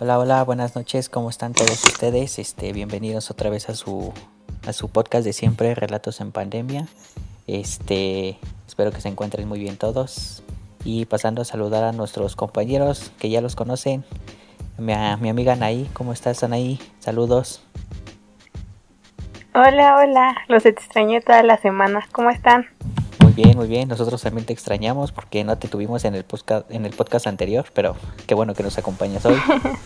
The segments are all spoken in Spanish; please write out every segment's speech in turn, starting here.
Hola, hola, buenas noches, ¿cómo están todos ustedes? Este, bienvenidos otra vez a su, a su podcast de siempre, Relatos en Pandemia. Este, espero que se encuentren muy bien todos. Y pasando a saludar a nuestros compañeros que ya los conocen. Mi, mi amiga Anaí, ¿cómo estás Anaí? Saludos. Hola, hola, los extrañé todas las semanas, ¿cómo están? Muy bien, muy bien. Nosotros también te extrañamos porque no te tuvimos en el podcast, en el podcast anterior, pero qué bueno que nos acompañas hoy.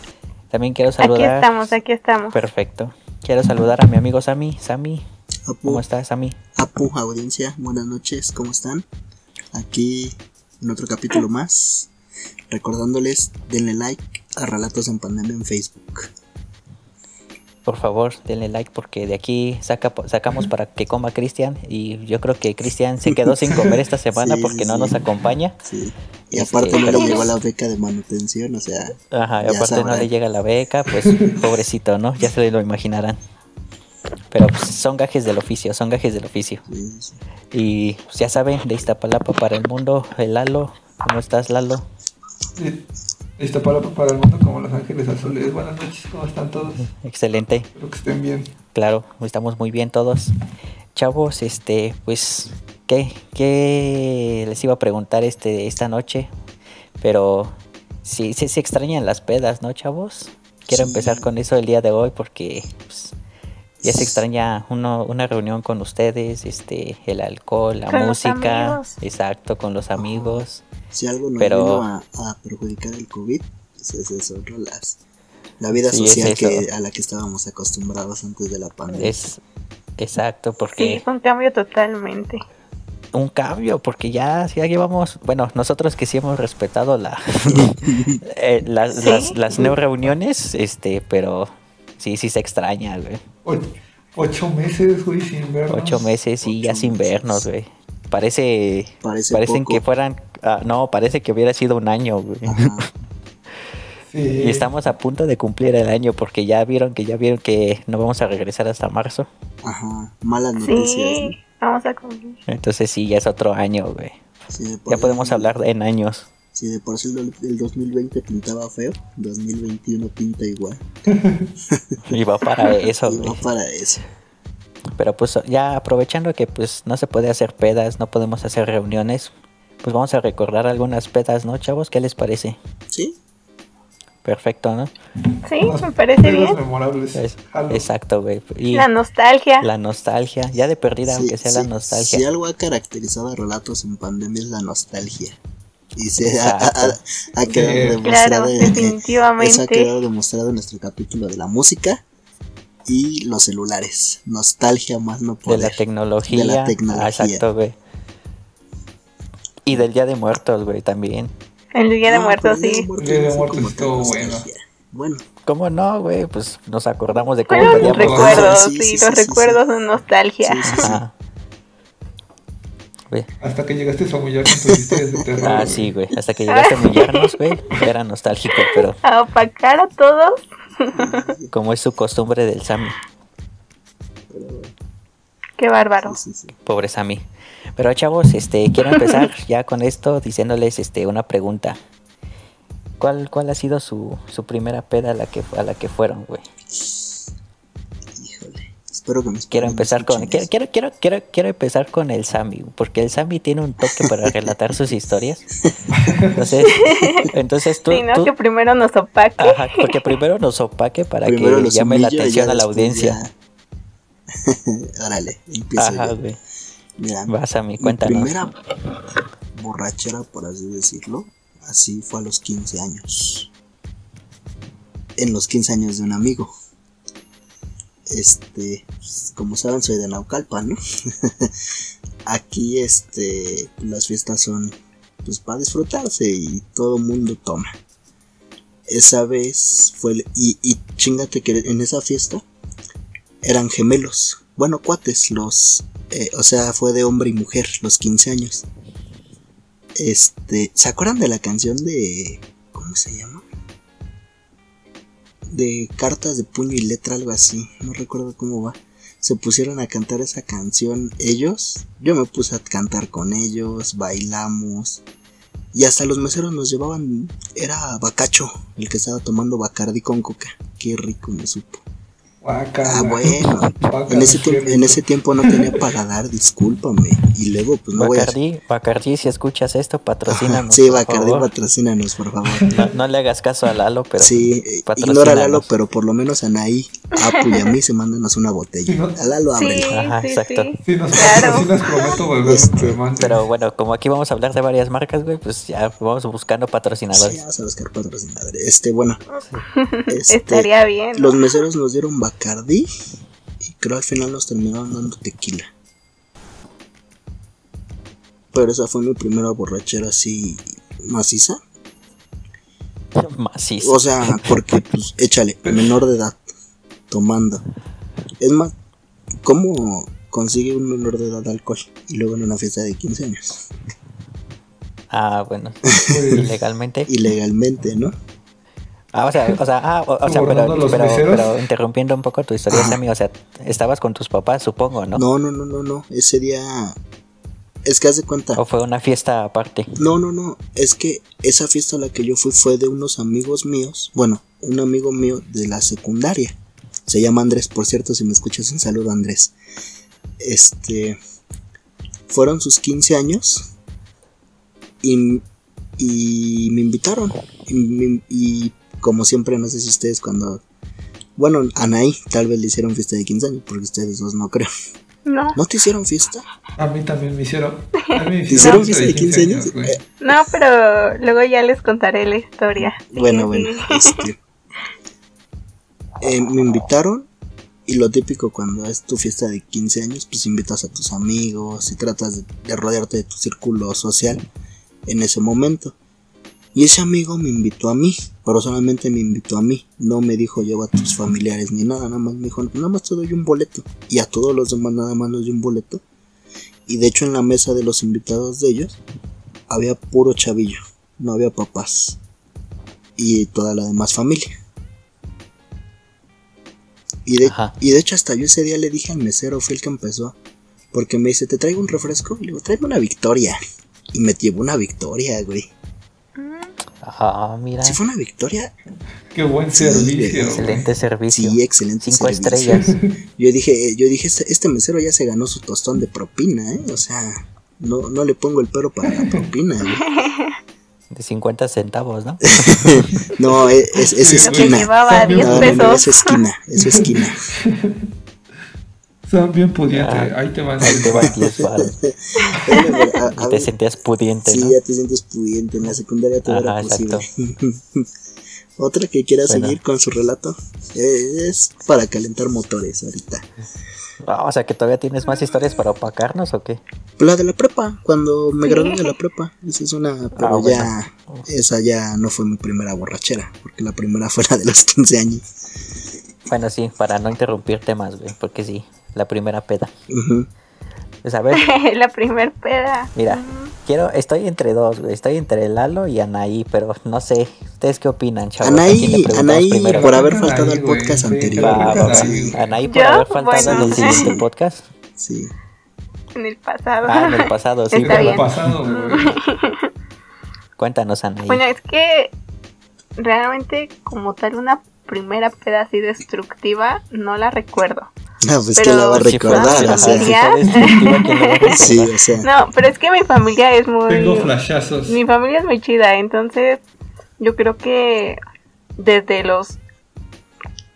También quiero saludar. Aquí estamos, aquí estamos. Perfecto. Quiero saludar a mi amigo Sami. Sami, ¿cómo estás, Sami? Apu, audiencia, buenas noches, ¿cómo están? Aquí en otro capítulo más. Recordándoles, denle like a Relatos en Pandemia en Facebook por favor denle like porque de aquí saca, sacamos para que coma Cristian y yo creo que Cristian se quedó sin comer esta semana porque no nos acompaña. Sí. Y este, aparte no le llegó la beca de manutención, o sea. Ajá, y aparte no le llega la beca, pues pobrecito, ¿no? Ya se lo imaginarán. Pero pues, son gajes del oficio, son gajes del oficio. Y pues, ya saben, de Iztapalapa para el mundo, el Lalo. ¿Cómo estás, Lalo? Está para, para el mundo como Los Ángeles Azules. Buenas noches, ¿cómo están todos? Excelente. Espero que estén bien. Claro, estamos muy bien todos. Chavos, este, pues, ¿qué, qué les iba a preguntar este, esta noche? Pero sí, sí, se extrañan las pedas, ¿no, chavos? Quiero empezar con eso el día de hoy porque pues, ya se extraña uno, una reunión con ustedes, este, el alcohol, la música, exacto, con los amigos. Si algo nos Pero... a, perjudicar el COVID, pues es eso, Las, la vida social que, a la que estábamos acostumbrados antes de la pandemia. Es exacto, porque... Sí, fue un cambio totalmente. Un cambio, porque ya, ya llevamos, bueno, nosotros que sí hemos respetado la, eh, las, las, no reuniones, este, pero sí, sí se extraña, güey. Ocho, meses, güey, sin vernos. Ocho meses, y ya sin vernos, güey. Parece, Parece parecen que fueran Ah, no, parece que hubiera sido un año, güey. Y estamos a punto de cumplir el año porque ya vieron que ya vieron que no vamos a regresar hasta marzo. Ajá, malas noticias. Sí, vamos a cumplir. Entonces sí, ya es otro año, güey. ya podemos hablar en años. Si de por sí el, 2020 pintaba feo, 2021 pinta igual. y va para eso, y va para eso. Pero pues ya aprovechando que pues no se puede hacer pedas, no podemos hacer reuniones, pues vamos a recordar algunas pedas, ¿no, chavos? ¿Qué les parece? Sí. Perfecto, ¿no? Sí, me parece bien. memorables. exacto, güey. Y la nostalgia. La nostalgia, ya de perdida, aunque sea la nostalgia. Si algo ha caracterizado a relatos en pandemia es la nostalgia. Y se ha, quedado demostrado. definitivamente. Eso ha quedado demostrado en nuestro capítulo de la música y los celulares. Nostalgia más no poder. De la tecnología. De la tecnología. exacto, güey. Y del Día de Muertos, güey, también. El Día de Muertos, sí. El Día de Muertos estuvo bueno. Bueno. ¿Cómo no, güey? Pues nos acordamos de cómo los recuerdos, sí, los recuerdos son nostalgia. Hasta que llegaste a humillar con tus historias de terror. Ah, sí, güey. Hasta que llegaste a humillarnos, güey. Era nostálgico, pero. A opacar a todos. Como es su costumbre del Sami. Qué bárbaro. Pobre Sami. Pero chavos, este, quiero empezar ya con esto diciéndoles este, una pregunta. ¿Cuál, ¿Cuál ha sido su, su primera peda a la que, a la que fueron, güey? Híjole, espero que me Quiero empezar con quiero, quiero, quiero, quiero, quiero empezar con el Sammy, porque el Sammy tiene un toque para relatar sus historias. Entonces, entonces tú, sí, ¿no? que primero nos opaque. Ajá, porque primero nos opaque para que llame la atención a la audiencia. Órale, empiezo. Ajá, güey. Mira, Vas a mi cuenta. Primera borrachera, por así decirlo, así fue a los 15 años. En los 15 años de un amigo. Este, como saben, soy de Naucalpan, ¿no? Aquí, este, las fiestas son, pues, para disfrutarse y todo mundo toma. Esa vez fue, y, y chingate que en esa fiesta eran gemelos, bueno, cuates, los eh, o sea, fue de hombre y mujer, los 15 años. Este, ¿se acuerdan de la canción de... ¿Cómo se llama? De cartas de puño y letra, algo así, no recuerdo cómo va. Se pusieron a cantar esa canción ellos, yo me puse a cantar con ellos, bailamos. Y hasta los meseros nos llevaban, era Bacacho, el que estaba tomando Bacardi con coca. Qué rico me supo. Ah, bueno. En ese, tiempo, en ese tiempo no tenía paladar, discúlpame. Y luego, pues no voy a. Bacardi, Bacardi, si escuchas esto, patrocínanos. Sí, por Bacardi, favor. patrocínanos, por favor. No, no le hagas caso a Lalo, pero sí, eh, ignora a Lalo, pero por lo menos a Anaí, a Apu y a mí se mándanos una botella. Sí. A Lalo, Sí, ábrelo. Ajá, sí, exacto. sí. Nos Claro. prometo volver Este. Pero bueno, como aquí vamos a hablar de varias marcas, güey, pues ya vamos buscando Sí, patrocinadores. vamos a buscar patrocinadores. Este, bueno. Este, Estaría bien. Los meseros nos dieron Bacardi y creo al final nos terminaron dando tequila. Pero esa fue mi primera borrachera así maciza. Macizo. O sea, porque pues échale, menor de edad, tomando. Es más, ¿cómo consigue un menor de edad alcohol? Y luego en una fiesta de 15 años. Ah, bueno. Ilegalmente. Ilegalmente, ¿no? Ah, o sea, o sea, ah, o, o sea pero, pero, pero interrumpiendo un poco tu historia, Ajá. Sammy, o sea, estabas con tus papás, supongo, ¿no? No, no, no, no, no. Ese día... Es que haz de cuenta. ¿O fue una fiesta aparte? No, no, no. Es que esa fiesta a la que yo fui fue de unos amigos míos. Bueno, un amigo mío de la secundaria. Se llama Andrés, por cierto, si me escuchas un saludo Andrés. Este... Fueron sus 15 años. Y, y me invitaron. Y como siempre, no sé si ustedes cuando... Bueno, Anaí tal vez le hicieron fiesta de 15 años, porque ustedes dos no creo. No, ¿No te hicieron fiesta? A mí también me hicieron. A mí me ¿Te hicieron fiesta de 15 años? no, pero luego ya les contaré la historia. Bueno, bueno, este. eh, me invitaron y lo típico cuando es tu fiesta de 15 años, pues invitas a tus amigos y tratas de, de rodearte de tu círculo social en ese momento. Y ese amigo me invitó a mí, pero solamente me invitó a mí. No me dijo lleva a tus familiares ni nada, nada más me dijo, nada más te doy un boleto. Y a todos los demás nada más nos dio un boleto. Y de hecho en la mesa de los invitados de ellos había puro chavillo, no había papás y toda la demás familia. Y de, y de hecho hasta yo ese día le dije al mesero, fue el que empezó, porque me dice, ¿te traigo un refresco? Y le digo, tráeme una victoria. Y me llevó una victoria, güey. Ah, mira. Si fue una victoria, Qué buen Sí, servicio. Excelente servicio. sí, excelente. Cinco servicio. estrellas. Yo dije, yo dije, este, este mesero ya se ganó su tostón de propina, ¿eh? O sea, no, no le pongo el pero para la propina, güey. De 50 centavos, ¿no? No, es, es, es Sí, Lo que esquina. llevaba 10 No, no, no, es esquina, es esquina. Son bien pudientes. Ah, Ahí te van. Ahí te van 10 varos. A- a- Y te sentías pudiente, Sí, ¿no? ya te sientes pudiente. En la secundaria todo era Ajá, posible. exacto. Otra que quiera Bueno. seguir con su relato es para calentar motores ahorita. Ah, o sea, que todavía tienes más historias para opacarnos o qué? La de la prepa, cuando me gradué de la prepa. Esa es una, pero Ah, bueno. ya, esa ya no fue mi primera borrachera, porque la primera fue la de los 15 años. Bueno, sí, para no interrumpir temas, güey, porque sí, la primera peda. Pues a ver, la primer peda. mira, quiero, estoy entre dos, güey, estoy entre Lalo y Anaí, pero no sé, ¿ustedes qué opinan, chavos? ¿A quién le Anaí, preguntamos Anaí, primero? por haber Anaí, faltado al podcast anterior. Va, va, va. Anaí. Anaí por ¿Yo? haber faltado Bueno. en el siguiente podcast. Sí. En el pasado. Ah, en el pasado, sí, Está En el bien. pasado, güey. cuéntanos, Anaí. Bueno, es que realmente como tal una primera peda así destructiva no la recuerdo. No, pues Pero que la va a recordar, o sea. Sí, o sea. No, pero es que mi familia es muy... Tengo flashazos. Mi familia es muy chida, entonces yo creo que desde los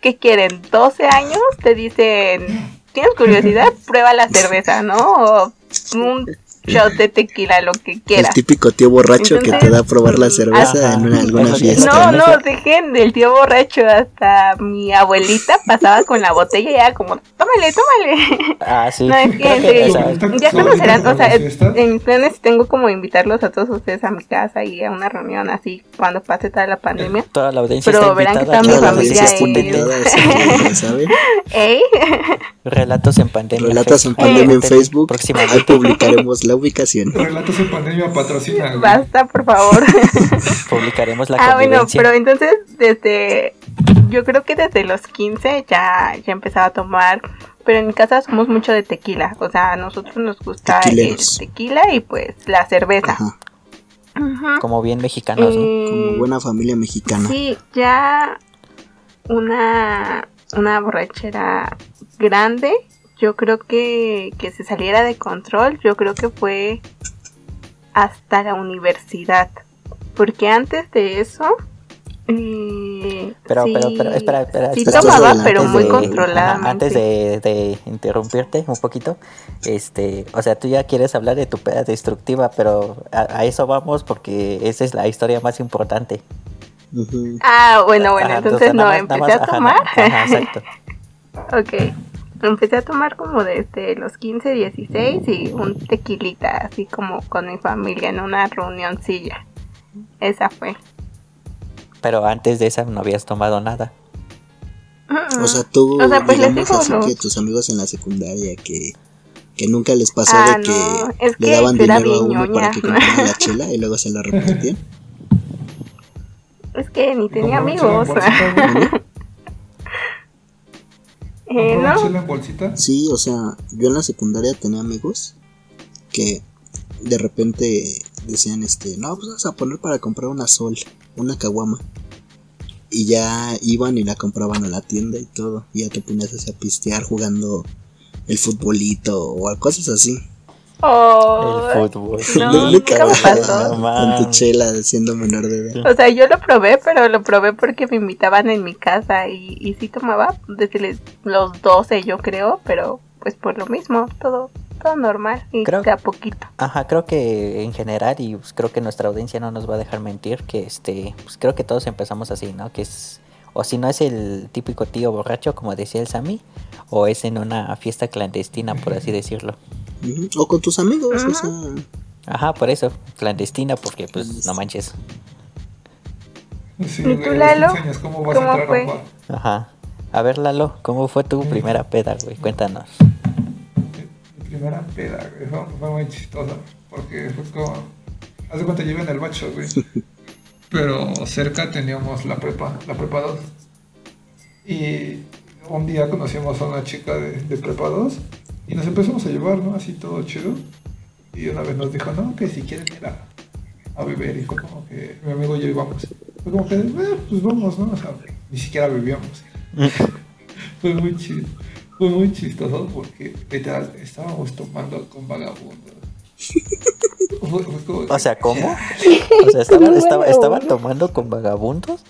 ¿qué quieren? 12 años te dicen, ¿tienes curiosidad? Prueba la cerveza, ¿no? O un shot de tequila, lo que El quieras. típico tío borracho que te da a probar la cerveza ajá. en una, alguna fiesta. No, no, dejen del tío borracho. Hasta mi abuelita pasaba con la botella y era como, tómale, tómale. Ah, sí. No, es que Creo en que, serio, o sea, ¿Está- Ya ¿Son conocerán, o sea, en mis planes tengo como invitarlos a todos ustedes a mi casa y a una reunión así cuando pase toda la pandemia. toda la audiencia Pero está verán que mi Toda claro, familia ¿sabe? ¿Ey? Relatos en pandemia. Relatas en Facebook. pandemia en Eh, Facebook. Ahí Próximamente. publicaremos la ubicación. Relatos en pandemia patrocina, güey. Basta, por favor. Publicaremos la ah, bueno, pero entonces desde, yo creo que desde los 15 ya, ya empezaba a tomar, pero en mi casa somos mucho de tequila, o sea, a nosotros nos gusta el tequila y pues la cerveza. Ajá. Como bien mexicanos, ¿no? Eh, Como buena familia mexicana. Sí, ya una, una borrachera grande, yo creo que, que se saliera de control, yo creo que fue hasta la universidad. Porque antes de eso... eh, Pero, sí- pero, pero, espera, espera. Sí espera. tomaba, pero muy. Ajá, antes de, de interrumpirte un poquito, este, o sea, tú ya quieres hablar de tu peda destructiva, pero a, a eso vamos porque esa es la historia más importante. Ah, bueno, bueno, Ajá, entonces no, más- empecé más, a ajá, tomar. Ajá, exacto. ok. Empecé a tomar como desde los 15, 16 y un tequilita, así como con mi familia en una reunioncilla. Esa fue. Pero antes de esa no habías tomado nada. O sea, tú, O sea, pues digamos así no. que tus amigos en la secundaria que, que nunca les pasó Ah, de que, no, es le daban dinero a uno para que comprara la chela y luego se la repartían. Es que ni tenía ¿Compraron chela en amigos. bolsita? Eh. Sí, o sea, yo en la secundaria tenía amigos que de repente decían, este, no, pues vamos a poner para comprar una sol, una caguama. Y ya iban y la compraban a la tienda y todo. Y ya te ponías así a pistear jugando el futbolito o cosas así. Oh, El fútbol. No, Nunca nunca me pasó. No Con tu mames. chela siendo menor de edad. O sea, yo lo probé, pero lo probé porque me invitaban en mi casa y, y sí tomaba desde los 12 yo creo, pero pues por lo mismo, todo todo normal y Creo- de a poquito. Ajá, creo que en general, y pues, creo que nuestra audiencia no nos va a dejar mentir, que este, pues creo que todos empezamos así, ¿no? Que es, o si no es el típico tío borracho, como decía el Sammy, o es en una fiesta clandestina, por así decirlo. O con tus amigos, o sea, Ajá, por eso, clandestina, porque pues no manches. Sí, ¿Y tú, Lalo? 15 años, ¿Cómo vas ¿Cómo a entrar fue? a? Ajá. A ver, Lalo, ¿cómo fue tu primera peda, güey? Cuéntanos. Mi primera peda, güey, fue, fue muy chistosa. Porque fue como. Cuenta, yo iba en el bacho, güey. Pero cerca teníamos la prepa, la prepa 2. Y un día conocimos a una chica de, de prepa 2 y nos empezamos a llevar, ¿no? Así todo chido. Y una vez nos dijo, no, que si quieren ir a, a beber. Y fue como que mi amigo y yo íbamos. Fue como que, "Eh, pues vamos, ¿no? O sea, ni siquiera bebíamos. Fue muy chido. Fue muy chistoso porque literal estábamos tomando con vagabundos. Fue- fue como que, O sea, ¿cómo? O sea, ¿estaban, estaba- estaban tomando con vagabundos?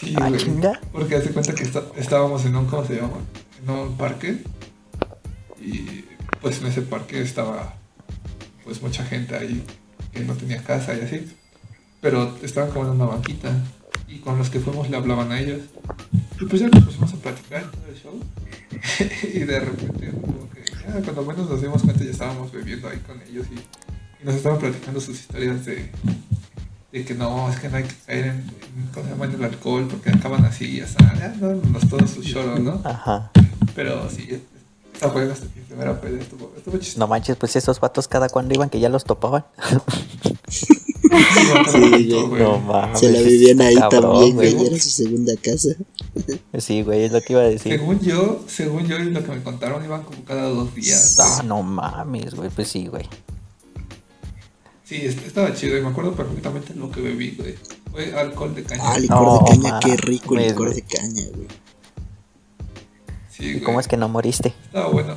Sí, Ah, güey. chinga. Porque hace cuenta que está- estábamos en un, ¿cómo se llama? En un parque. Y pues en ese parque estaba pues mucha gente ahí que no tenía casa y así. Pero estaban como en una banquita. Y con los que fuimos le hablaban a ellos. Y pues ya nos pusimos a platicar todo el show. y de repente, como que ya cuando menos nos dimos cuenta, ya estábamos bebiendo ahí con ellos. Y, y nos estaban platicando sus historias de, de que no, es que no hay que caer en, en, ¿cómo se llama? en el alcohol porque acaban así y ya está. Ya dándonos todos sus choros, ¿no? Ajá. Pero sí, esta fue mi primera pelea. Estuvo, estuvo chistoso. No manches, pues esos vatos cada cuando iban que ya los topaban. Sí, güey. No mames. se la vivían ahí cabrón, también, güey. güey. Era su segunda casa. Sí, güey, es lo que iba a decir. Según yo, según yo y lo que me contaron, iban como cada dos días. Ah, no mames, güey, pues sí, güey. Sí, est- estaba chido y me acuerdo perfectamente lo que bebí, güey. Fue alcohol de caña. Ah, licor No, de caña, qué rico el licor de caña, güey. Sí, ¿Y güey. cómo es que no moriste? Estaba bueno.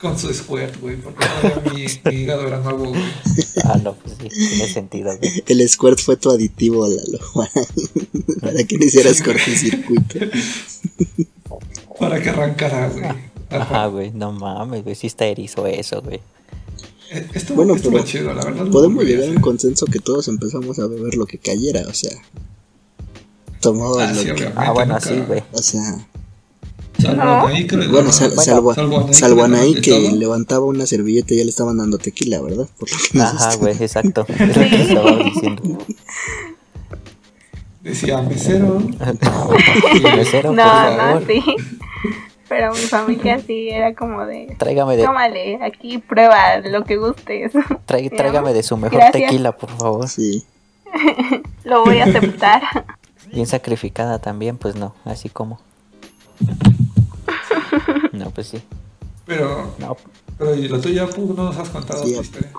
Con su squirt, güey, porque todavía mi, mi hígado era nuevo, güey. Ah, no, pues sí, tiene sentido, güey. El squirt fue tu aditivo, Lalo. Para, para que no hicieras Sí, cortocircuito. Para que arrancara, güey. Ajá, güey, no mames, güey, sí está erizo eso, güey. Eh, Estuvo, Bueno, estuvo pero chido, la verdad. Podemos llegar a un hacer. consenso que todos empezamos a beber lo que cayera, o sea. Tomabas Ah, lo sí, que. Ah, bueno, nunca- sí, güey. O sea, Salvo No. Anaí que bueno, sal- bueno, salvo, que salvo Anaí levantaba una servilleta y ya le estaban dando tequila, ¿verdad? Por lo que Ajá, güey, exacto. Es lo que estaba diciendo. Decía mesero. Mesero, por No, favor. no, sí. Pero mi familia sí era como de, Tráigame de, tómale, aquí prueba lo que gustes. tráigame de su mejor Gracias. tequila, por favor. Sí. Lo voy a aceptar. Bien sacrificada también, pues no, así como. No, pues sí. Pero, No, pero y la tuya, Pug, no nos has contado Sí, tu a- historia.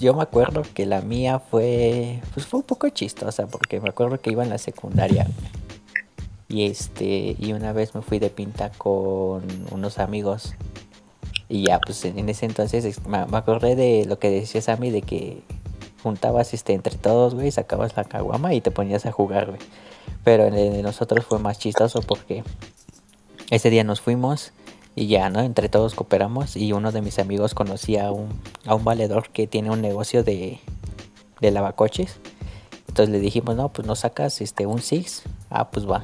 yo me acuerdo que la mía fue, pues fue un poco chistosa porque me acuerdo que iba en la secundaria y este y una vez me fui de pinta con unos amigos y ya pues en ese entonces me, acordé de lo que decía Sammy de que juntabas este entre todos, güey, sacabas la caguama y te ponías a jugar, güey. Pero el de nosotros fue más chistoso porque ese día nos fuimos y ya, ¿no? Entre todos cooperamos y uno de mis amigos conocía a un, a un valedor que tiene un negocio de, de lavacoches. Entonces le dijimos, no, pues no sacas este un Six. Ah, pues va.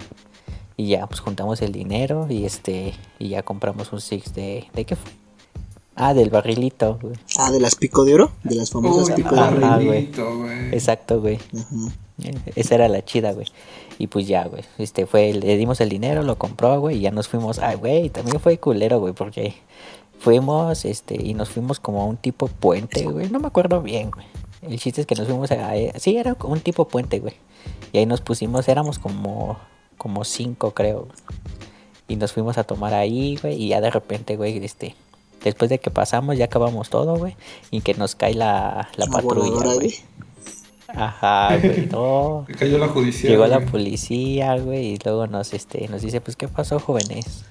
Y ya, pues juntamos el dinero y este y ya compramos un Six de... ¿De qué fue? Ah, del barrilito, güey. Ah, de las pico de oro, de las famosas pico de oro. Ah, güey. Exacto, güey. Esa era la chida, güey. Y pues ya, güey. Este fue, le dimos el dinero, lo compró, güey, y ya nos fuimos. Ay, güey, también fue culero, güey, porque fuimos, este, y nos fuimos como a un tipo puente, güey. No me acuerdo bien, güey. El chiste es que nos fuimos a. sí, era un tipo puente, güey. Y ahí nos pusimos, éramos como, como cinco, creo. Y nos fuimos a tomar ahí, güey. Y ya de repente, güey, este. Después de que pasamos, ya acabamos todo, güey. Y que nos cae la, la patrulla, güey. Ajá, güey, no. cayó la policía. Llegó la policía, güey, y luego nos, este, nos dice, pues, ¿qué pasó, jóvenes?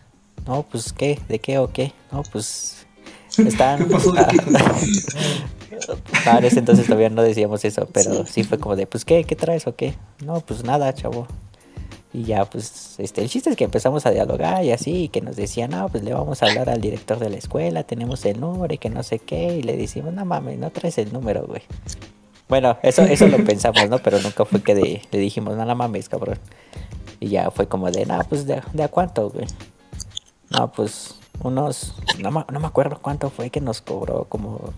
No, pues, ¿qué? ¿De qué o qué? No, pues, están... ¿Qué pasó de ah, entonces todavía no decíamos eso, pero sí. fue como de, pues, ¿qué? ¿Qué traes o qué? No, pues, nada, chavo. Y ya, pues, este, el chiste es que empezamos a dialogar y así, y que nos decían, no, pues le vamos a hablar al director de la escuela, tenemos el número y que no sé qué, y le decimos, no mames, no traes el número, güey. Bueno, eso, eso lo pensamos, ¿no? Pero nunca fue que le dijimos, no la mames, cabrón. Y ya fue como de, no, pues de, de a cuánto, güey. No, pues unos, no, no me acuerdo cuánto fue que nos cobró, como,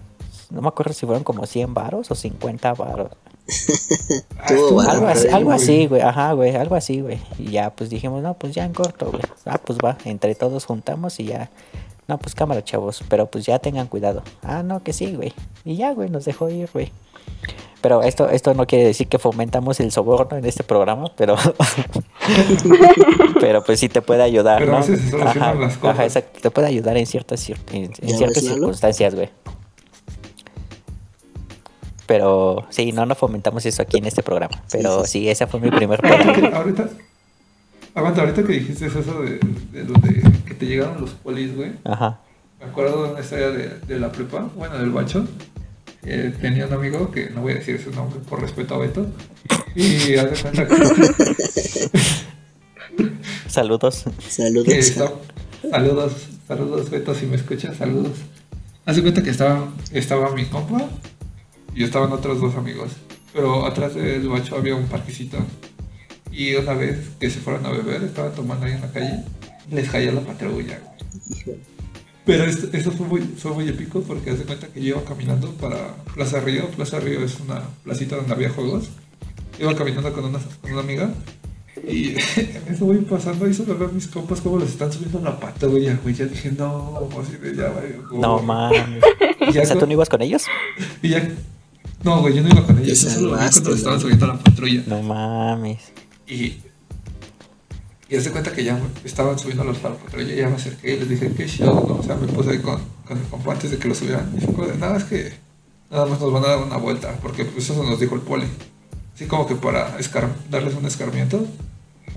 no me acuerdo si fueron como 100 varos o 50 varos. Algo así, algo así, güey, ajá, güey, algo así, güey. Y ya, pues dijimos, no, pues ya en corto, güey. Ah, pues va, entre todos juntamos y ya. No, pues cámara, chavos, pero pues ya tengan cuidado. Ah, no, que sí, güey. Y ya, güey, nos dejó ir, güey. Pero esto, esto no quiere decir que fomentamos el soborno en este programa, pero, pero pues sí te puede ayudar, ¿no? Ajá, las cosas. Ajá, exacto, te puede ayudar en ciertas, en, ciertas circunstancias, güey. Pero sí, no, no fomentamos eso aquí en este programa. Pero sí, esa fue mi primer ahorita, aguanta, ahorita que dijiste eso de, de, lo de que te llegaron los polis, güey. Ajá. Me acuerdo de una historia de, de la prepa, bueno, del bacho eh, tenía un amigo que no voy a decir su nombre por respeto a Beto. Y hace cuenta que. saludos. Saludos. saludos, saludos, Beto, si me escuchas, saludos. Hace cuenta que estaba, estaba mi compa y estaban otros dos amigos. Pero atrás del bacho había un parquecito. Y una vez que se fueron a beber, estaban tomando ahí en la calle, les cayó la patrulla. Pero esto, fue, muy, fue muy épico porque hace cuenta que yo iba caminando para Plaza Río. Plaza Río es una placita donde había juegos. Iba caminando con una, con una amiga y en eso voy pasando y solo veo a mis compas como les están subiendo la pata, güey. Ya dije, no, así de ya, güey. No mames. o sea, ¿tú no ibas con ellos? Y ya. No, güey, yo no iba con ellos. Yo solo vi cuando estaban subiendo la patrulla. No mames. Y y hace cuenta que ya estaban subiendo los faros, pero yo ya me acerqué y les dije, qué show, ¿no? O sea, me puse ahí con, con el compa antes de que lo subieran. Y fue nada, es que nada más nos van a dar una vuelta, porque pues eso nos dijo el poli. Así como que para darles un escarmiento.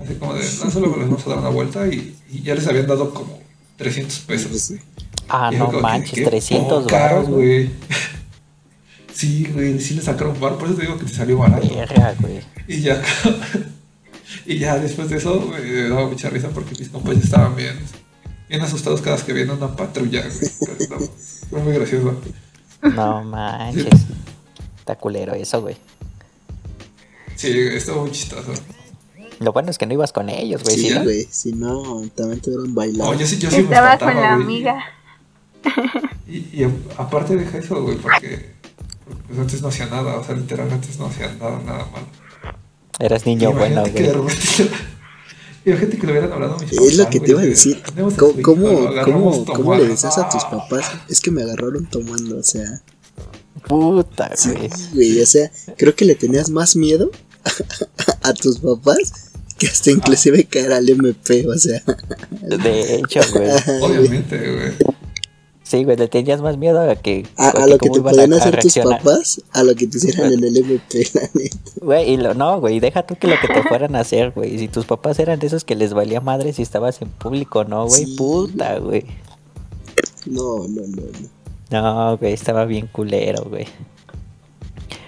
Así como de, no solo les vamos a dar una vuelta y, ya les habían dado como 300 pesos. Ah, no manches, 300 baros, güey. Sí, güey, sí le sacaron bar, por eso te digo que te salió barato. güey. Y ya y ya después de eso me daba mucha risa porque mis compañeros estaban bien, bien asustados cada vez que viene una patrulla, Fue muy gracioso. No manches. Está culero eso, güey. Sí, estuvo muy chistoso. Lo bueno es que no ibas con ellos, güey. Sí, güey. Si no, también te hubieran bailado. Oh, yo sí, yo sí Estaba con la amiga. Y, y aparte de eso, güey, porque pues antes no hacía nada. O sea, literal, antes no hacía nada, nada mal. Eras niño bueno, güey. Y la gente que le hubieran hablado a mis Es lo que te iba a decir. ¿Cómo, cómo, cómo, le dices a tus papás? Es que me agarraron tomando, o sea. Puta, güey. Sí, güey, o sea, creo que le tenías más miedo a, tus papás que hasta inclusive caer al MP, o sea. De hecho, güey. Obviamente, güey. Sí, güey, le tenías más miedo a que. A, a a lo que te podían a- a hacer tus papás, a lo que te hicieran en el MP, la neta. Güey, y lo, no, güey, deja tú que lo que te fueran a hacer, güey. Si tus papás eran de esos que les valía madre si estabas en público, ¿no, güey? Sí. Puta, güey. No, no, no, no. No, güey, estaba bien culero, güey.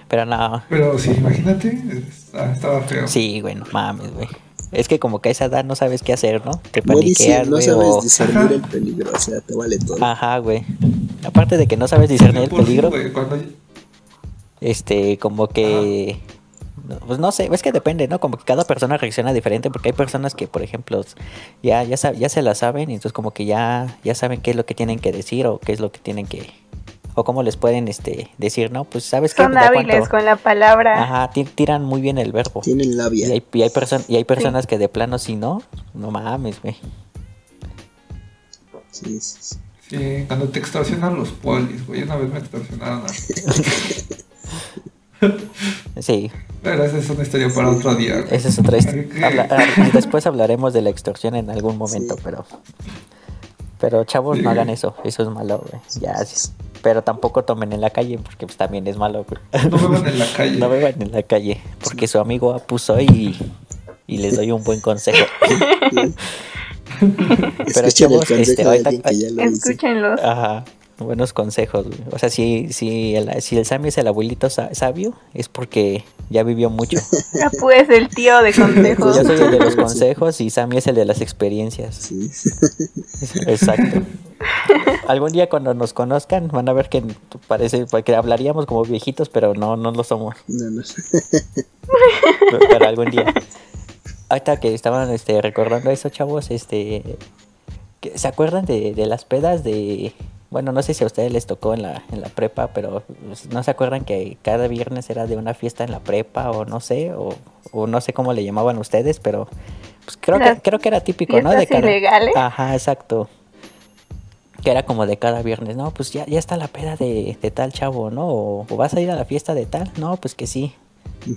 Pero no, Pero sí, imagínate, está- estaba feo. sí, güey, no mames, güey. Es que como que a esa edad no sabes qué hacer, ¿no? Te No, paniqueas, no güey, sabes o... discernir Ajá. el peligro, o sea, te vale todo. Ajá, güey. Aparte de que no sabes discernir el peligro, cuando- este, como que... no, Pues no sé, es que depende, ¿no? Como que cada persona reacciona diferente porque hay personas que, por ejemplo, ya, ya, ya se la saben y entonces como que ya, ya saben qué es lo que tienen que decir o qué es lo que tienen que... O cómo les pueden este, decir, ¿no? Pues sabes qué, Son hábiles con la palabra. Ajá, ti- tiran muy bien el verbo. Tienen Y labia. hay, y hay, perso- y hay personas que de plano si no, no mames, güey. Sí, sí, sí. Sí, cuando te extorsionan los polis, güey. Una vez me extorsionaron a... Sí, Pero esa es una historia para otro día. güey. esa es otra historia. que- Habla- después hablaremos de la extorsión en algún momento, Sí. pero... Pero chavos, Sí, no hagan eso, eso es malo, güey. Ya, sí. Pero tampoco tomen en la calle, porque pues también es malo, güey. No beban en la calle. No beban en la calle, porque su amigo puso y, y les doy un buen consejo. Pero Escuchen el chavos, consejo este, de ahorita- alguien que ya lo hizo. Escúchenlos. Ajá, buenos consejos, güey. O sea, si, si, el, si el Sammy es el abuelito sa- sabio, es porque ya vivió mucho. Ah, pues el tío de consejos. Yo soy el de los consejos y Sammy es el de las experiencias. Sí. Exacto. Algún día cuando nos conozcan van a ver que parece que hablaríamos como viejitos, pero no, no lo somos. No, no. Pero algún día. Ahorita que estaban este, recordando eso, chavos, este, que- ¿se acuerdan de, de las pedas de... Bueno, no sé si a ustedes les tocó en la, en la prepa, pero pues, no se acuerdan que cada viernes era de una fiesta en la prepa o no sé, o, o no sé cómo le llamaban ustedes, pero pues creo, que, creo que era típico, ¿no? De cada... ilegales. Ajá, exacto. Que era como de cada viernes, no, pues ya, ya está la peda de, de tal chavo, ¿no? O, o vas a ir a la fiesta de tal, no, pues que sí.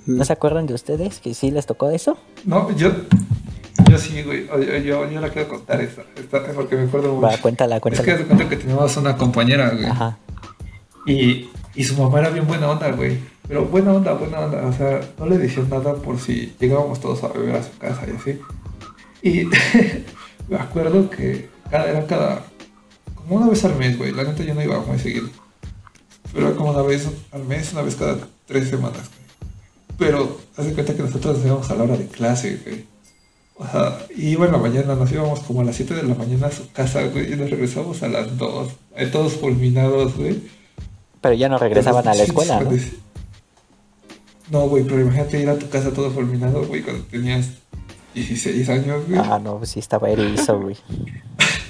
¿No se acuerdan de ustedes que sí les tocó eso? No, yo... Yo sí, güey. Yo, yo, yo la quiero contar esta, esta porque me acuerdo mucho. Va, cuéntala, Es que cuéntala. haz de cuenta que teníamos una compañera, güey. Ajá. Y, y su mamá era bien buena onda, güey. Pero buena onda, buena onda. O sea, no le decían nada por si llegábamos todos a beber a su casa y así. Y me acuerdo que cada, era cada. como una vez al mes, güey. La neta yo no iba muy seguido. Pero era como una vez al mes, una vez cada tres semanas. Pero haz de cuenta que nosotros nos íbamos a la hora de clase, güey. O sea, iba en la mañana, nos íbamos como a las 7 de la mañana a su casa, güey, y nos regresamos a las 2, eh, todos fulminados, güey. Pero ya no regresaban a la escuela, ¿no? No, güey, pero imagínate ir a tu casa todo fulminado, güey, cuando tenías 16 años, güey. Ah, no, pues sí estaba erizo, güey.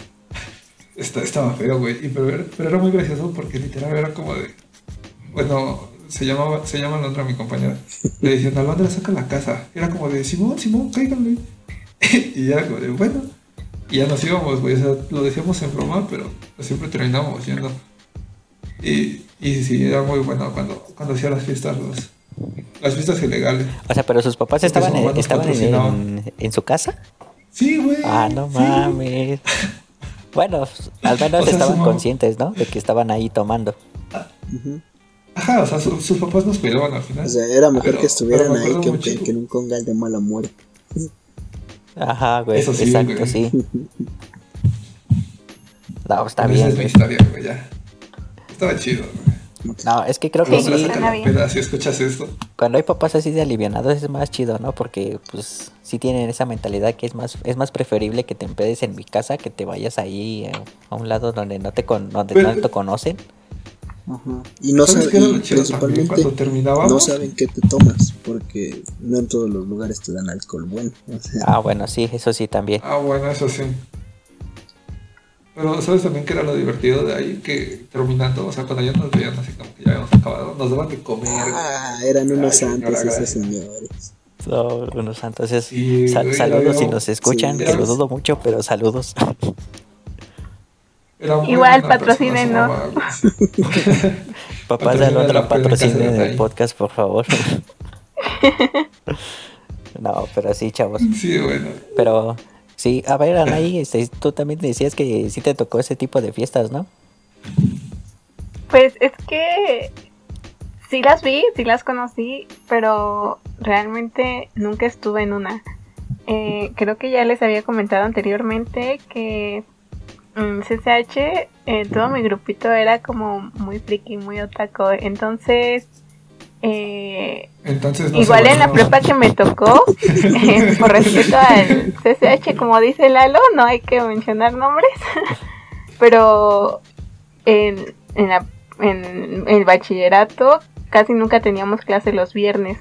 Esta- estaba feo, güey. Pero, pero era muy gracioso porque literal era como de. Bueno, se llamaba, se llama Alondra, mi compañera. Le decían, Alondra, saca la casa. Era como de, Simón, Simón, cáiganle. y ya como de, bueno. Y ya nos íbamos, güey. O sea, lo decíamos en broma, pero siempre terminábamos yendo. Y, y sí, era muy bueno cuando, cuando hacía las fiestas, los, las fiestas ilegales. O sea, pero sus papás estaban, en, estaban en, en- su casa. Sí, güey. Ah, no sí. mames. Bueno, al menos O sea, su estaban conscientes, ¿no? De que estaban ahí tomando. Ujú. Ajá, o sea, su- sus papás nos cuidaban al final. O sea, era mejor Pero- que estuvieran me ahí que, mucho. que- que en un congal de mala muerte. Ajá, güey. Eso sí, exacto, güey. sí. No, está Esa bien, es mi güey. historia, güey, ya. Estaba chido, güey. No, es que creo que sí. peda si escuchas esto. Cuando hay papás así de alivianados es más chido, ¿no? Porque pues sí tienen esa mentalidad que es más es más preferible que te empedes en mi casa que te vayas ahí eh, a un lado donde no te con, donde Pero- no te conocen. Ajá. Y no ¿Sabes saben, principalmente Cuando terminábamos. no saben qué te tomas, porque no en todos los lugares te dan alcohol bueno. O sea, Ah, bueno, sí, eso sí también. Ah, bueno, eso sí. Pero, ¿sabes también que era lo divertido de ahí? Que terminando, o sea, cuando ya nos veían así como que ya habíamos acabado, nos daban de comer. ah, eran unos santos esos señores. No, unos santos. es- Sí, sal- güey, saludos si nos escuchan, sí, que lo dudo mucho, pero saludos. Igual, patrocínenos. Papás de Patrocinen Alondra, patrocinen el ahí. podcast, por favor. no, pero sí, chavos. Sí, bueno. Pero sí, a ver, Anaí, este, tú también decías que sí te tocó ese tipo de fiestas, ¿no? Pues es que sí las vi, sí las conocí, pero realmente nunca estuve en una. Eh, creo que ya les había comentado anteriormente que en CCH eh, todo mi grupito era como muy friki, muy otaku. Entonces, eh, Entonces no igual en la prepa que me tocó, eh, por respeto al CCH, como dice Lalo, no hay que mencionar nombres. Pero en, en, la- en el bachillerato casi nunca teníamos clase los viernes.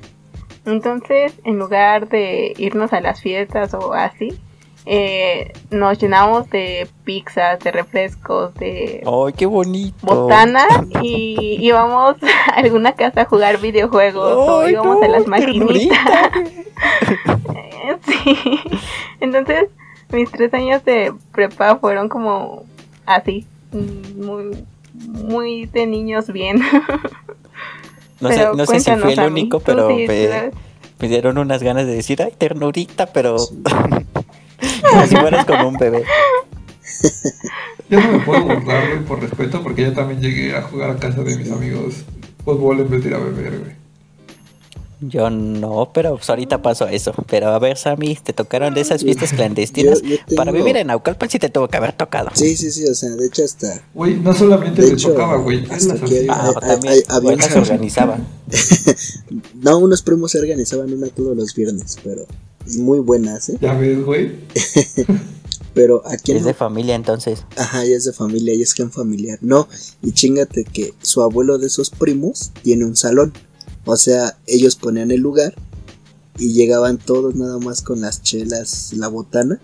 Entonces, en lugar de irnos a las fiestas o así, eh, nos llenamos de pizzas, de refrescos, de ¡Ay, qué bonito! botana y íbamos a alguna casa a jugar videojuegos o íbamos a las maquinitas. ternurita. sí. Entonces, mis tres años de prepa fueron como así, muy, muy de niños bien. No sé, Pero no sé si fui cuéntanos el único, pero sí, me dieron unas ganas de decir, ay, ternurita, pero como si fueras como un bebé. Yo no me puedo burlar, güey, por respeto, porque yo también llegué a jugar a casa de mis amigos fútbol en vez de ir a beber, güey. Yo no, pero pues ahorita paso a eso. Pero a ver, Sammy, te tocaron de esas fiestas clandestinas. Yo- yo tengo- Para vivir en Naucalpan sí te tuvo que haber tocado. Sí, sí, sí, o sea, de hecho hasta... Güey, no solamente De te hecho, tocaba, güey, hasta hay- hacía. Ah, también había buenas un- se organizaban. No, unos primos se organizaban una todos los viernes, pero... Y muy buenas, ¿eh? Ya ves, güey. Pero aquí en Es de familia entonces. Ajá, y es de familia, y es gen familiar. No, y chingate que su abuelo de esos primos tiene un salón. O sea, ellos ponían el lugar y llegaban todos nada más con las chelas, la botana,